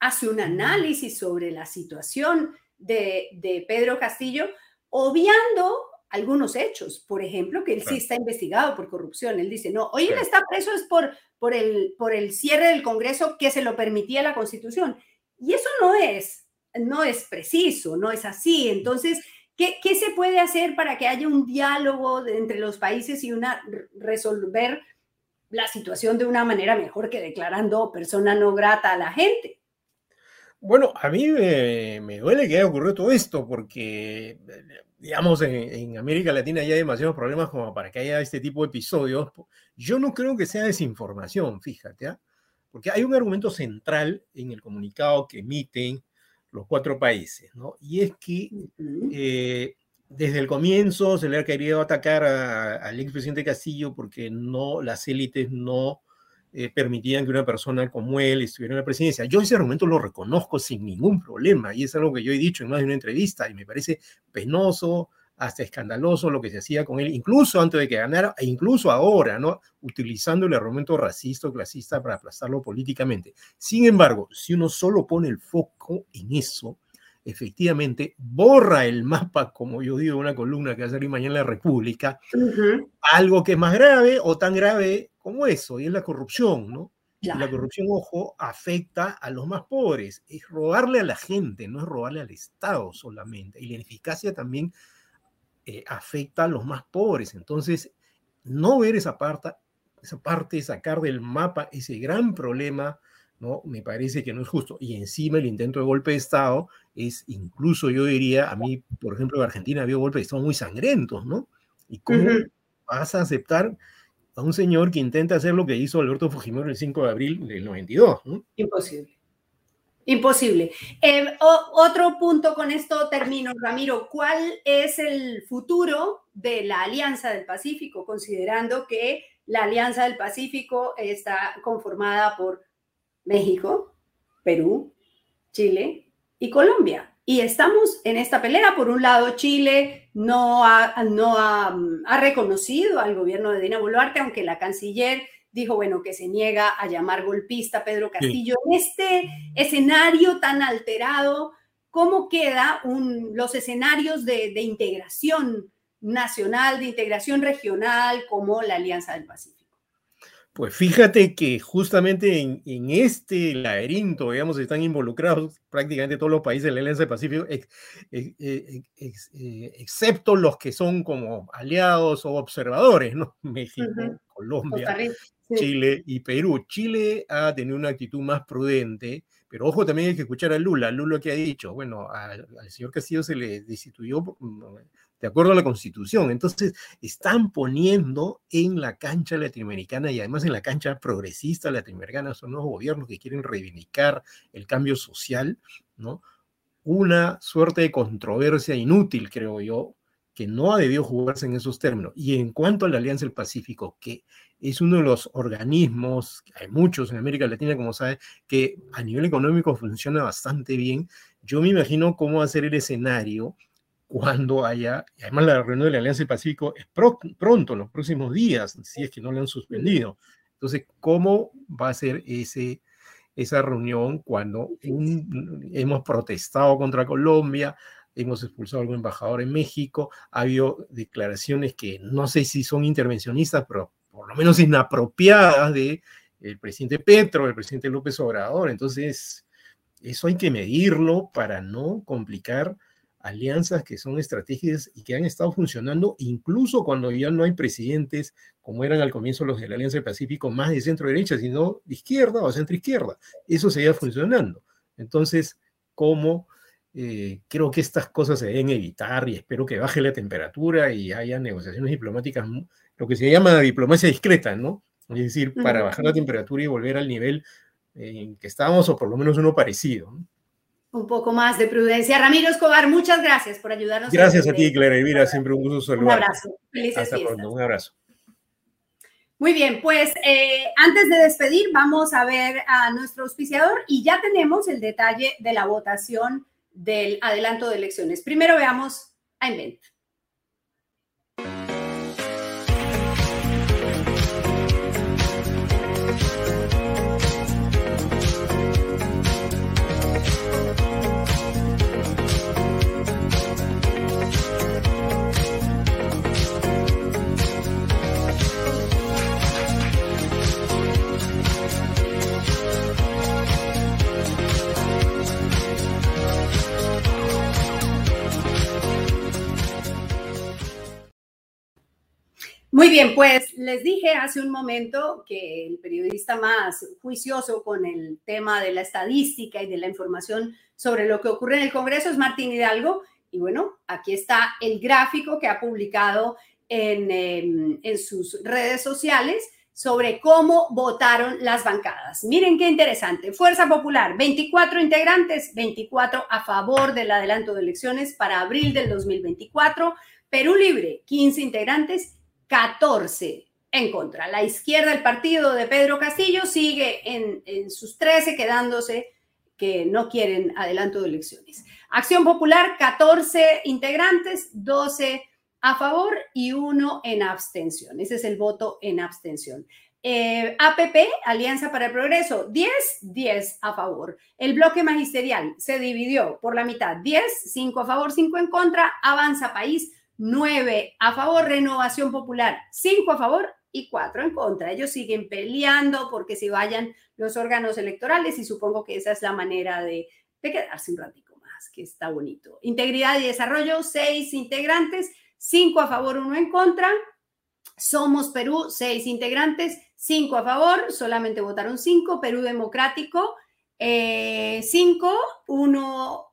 Speaker 4: hace un análisis sobre la situación de, Pedro Castillo, obviando algunos hechos, por ejemplo, que él sí está investigado por corrupción. Él dice, no, hoy él está preso es por, por, el, por el cierre del Congreso que se lo permitía la Constitución. Y eso no es, no es preciso, no es así. Entonces, ¿qué, qué se puede hacer para que haya un diálogo entre los países y una resolver la situación de una manera mejor que declarando persona no grata a la gente?
Speaker 10: Bueno, a mí me, duele que haya ocurrido todo esto, porque, digamos, en, en, América Latina ya hay demasiados problemas como para que haya este tipo de episodios. Yo no creo que sea desinformación, fíjate. ¿ah? porque hay un argumento central en el comunicado que emiten los cuatro países, ¿no? Y es que eh, desde el comienzo se le ha querido atacar al expresidente Castillo porque no, las élites no eh, permitían que una persona como él estuviera en la presidencia. Yo ese argumento lo reconozco sin ningún problema y es algo que yo he dicho en más de una entrevista y me parece penoso, hasta escandaloso lo que se hacía con él, incluso antes de que ganara, e incluso ahora, ¿no? Utilizando el argumento racista o clasista para aplastarlo políticamente. Sin embargo, si uno solo pone el foco en eso, efectivamente borra el mapa, como yo digo, una columna que va a salir mañana en la República, algo que es más grave o tan grave como eso, y es la corrupción, ¿no? Y la corrupción, ojo, afecta a los más pobres. Es robarle a la gente, no es robarle al Estado solamente. Y la ineficacia también eh, afecta a los más pobres. Entonces, no ver esa parte, esa parte, sacar del mapa ese gran problema, ¿no? Me parece que no es justo. Y encima el intento de golpe de Estado es incluso, yo diría, a mí, por ejemplo, en Argentina había golpes de Estado muy sangrientos, ¿no? ¿Y cómo vas a aceptar a un señor que intenta hacer lo que hizo Alberto Fujimori el 5 de abril del 92?
Speaker 4: Imposible. Imposible. Eh, otro punto con esto termino, Ramiro. ¿Cuál es el futuro de la Alianza del Pacífico, considerando que la Alianza del Pacífico está conformada por México, Perú, Chile y Colombia? Y estamos en esta pelea. Por un lado, Chile no ha, no ha, ha reconocido al gobierno de Dina Boluarte, aunque la canciller dijo, bueno, que se niega a llamar golpista Pedro Castillo. En este escenario tan alterado, ¿cómo quedan los escenarios de, integración nacional, de integración regional, como la Alianza del Pacífico?
Speaker 10: Pues fíjate que justamente en, este laberinto, digamos, están involucrados prácticamente todos los países de la Alianza del Pacífico, excepto los que son como aliados o observadores, ¿no? México, Colombia, Chile y Perú. Chile ha tenido una actitud más prudente, pero ojo, también hay que escuchar a Lula. Lula que ha dicho, bueno, al, señor Castillo se le destituyó mm, de acuerdo a la constitución. Entonces, están poniendo en la cancha latinoamericana y además en la cancha progresista latinoamericana, son nuevos gobiernos que quieren reivindicar el cambio social, ¿no? Una suerte de controversia inútil, creo yo, que no ha debido jugarse en esos términos. Y en cuanto a la Alianza del Pacífico, que es uno de los organismos, hay muchos en América Latina, como sabe, que a nivel económico funciona bastante bien. Yo me imagino cómo va a ser el escenario cuando haya, y además la reunión de la Alianza del Pacífico es pronto, en los próximos días, si es que no la han suspendido. Entonces, ¿cómo va a ser ese, esa reunión cuando hemos protestado contra Colombia, hemos expulsado a algún embajador en México, ha habido declaraciones que no sé si son intervencionistas, pero por lo menos inapropiadas de el presidente Petro, el presidente López Obrador. Entonces, eso hay que medirlo para no complicar alianzas que son estratégicas y que han estado funcionando incluso cuando ya no hay presidentes, como eran al comienzo los de la Alianza del Pacífico, más de centro derecha, sino de izquierda o centro izquierda. Eso seguía funcionando. Entonces, ¿cómo eh, creo que estas cosas se deben evitar y espero que baje la temperatura y haya negociaciones diplomáticas, lo que se llama diplomacia discreta, ¿no? Es decir, para bajar la temperatura y volver al nivel en que estábamos o por lo menos uno parecido. ¿no?
Speaker 4: Un poco más de prudencia. Ramiro Escobar, muchas gracias por ayudarnos.
Speaker 10: Gracias a ti, Clara Elvira, siempre un gusto saludar.
Speaker 4: Un abrazo. Felices
Speaker 10: Hasta pronto, un abrazo.
Speaker 4: Muy bien, pues eh, antes de despedir, vamos a ver a nuestro auspiciador y ya tenemos el detalle de la votación del adelanto de elecciones. Primero veamos a Invent. Muy bien, pues les dije hace un momento que el periodista más juicioso con el tema de la estadística y de la información sobre lo que ocurre en el Congreso es Martín Hidalgo. Y bueno, aquí está el gráfico que ha publicado en, em, en sus redes sociales sobre cómo votaron las bancadas. Miren qué interesante. Fuerza Popular, 24 integrantes, 24 a favor del adelanto de elecciones para abril del 2024. Perú Libre, 15 integrantes 14 en contra. La izquierda, el partido de Pedro Castillo, sigue en, sus 13, quedándose que no quieren adelanto de elecciones. Acción Popular, 14 integrantes, 12 a favor y uno en abstención. Ese es el voto en abstención. Eh, APP, Alianza para el Progreso, 10, 10 a favor. El bloque magisterial se dividió por la mitad, 10, 5 a favor, 5 en contra. Avanza País, 9 a favor, Renovación Popular, 5 a favor y 4 en contra. Ellos siguen peleando porque se vayan los órganos electorales y supongo que esa es la manera de, quedarse un ratico más, que está bonito. Integridad y Desarrollo, 6 integrantes, 5 a favor, 1 en contra. Somos Perú, 6 integrantes, 5 a favor, solamente votaron 5. Perú Democrático, 5, eh, 1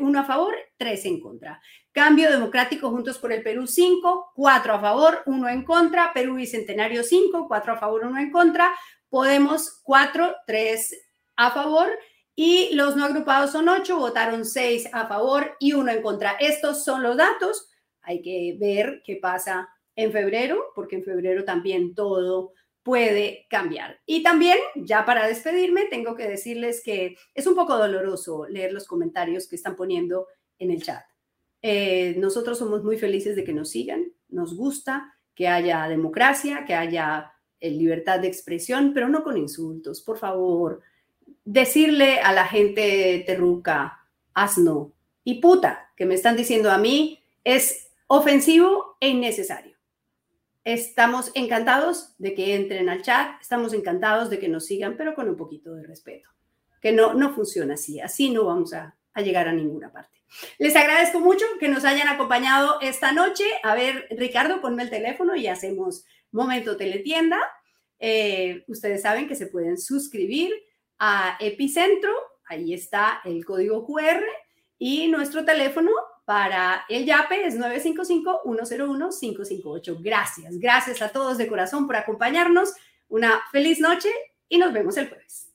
Speaker 4: uno a favor, 3 en contra. Cambio Democrático Juntos por el Perú 5, 4 a favor, 1 en contra. Perú Bicentenario 5, 4 a favor, 1 en contra. Podemos 4, 3 a favor. Y los no agrupados son 8, votaron 6 a favor y 1 en contra. Estos son los datos. Hay que ver qué pasa en febrero, porque en febrero también todo puede cambiar. Y también, ya para despedirme, tengo que decirles que es un poco doloroso leer los comentarios que están poniendo en el chat. Eh, nosotros somos muy felices de que nos sigan, nos gusta que haya democracia, que haya eh, libertad de expresión, pero no con insultos, por favor. Decirle a la gente terruca, asno y puta que me están diciendo a mí es ofensivo e innecesario. Estamos encantados de que entren al chat, estamos encantados de que nos sigan, pero con un poquito de respeto, que no, no funciona así, así no vamos a llegar a ninguna parte. Les agradezco mucho que nos hayan acompañado esta noche. A ver, Ricardo, ponme el teléfono y hacemos momento teletienda. Eh, ustedes saben que se pueden suscribir a Epicentro. Ahí está el código QR y nuestro teléfono para el YAPE es 955-101-558. Gracias, gracias a todos de corazón por acompañarnos. Una feliz noche y nos vemos el jueves.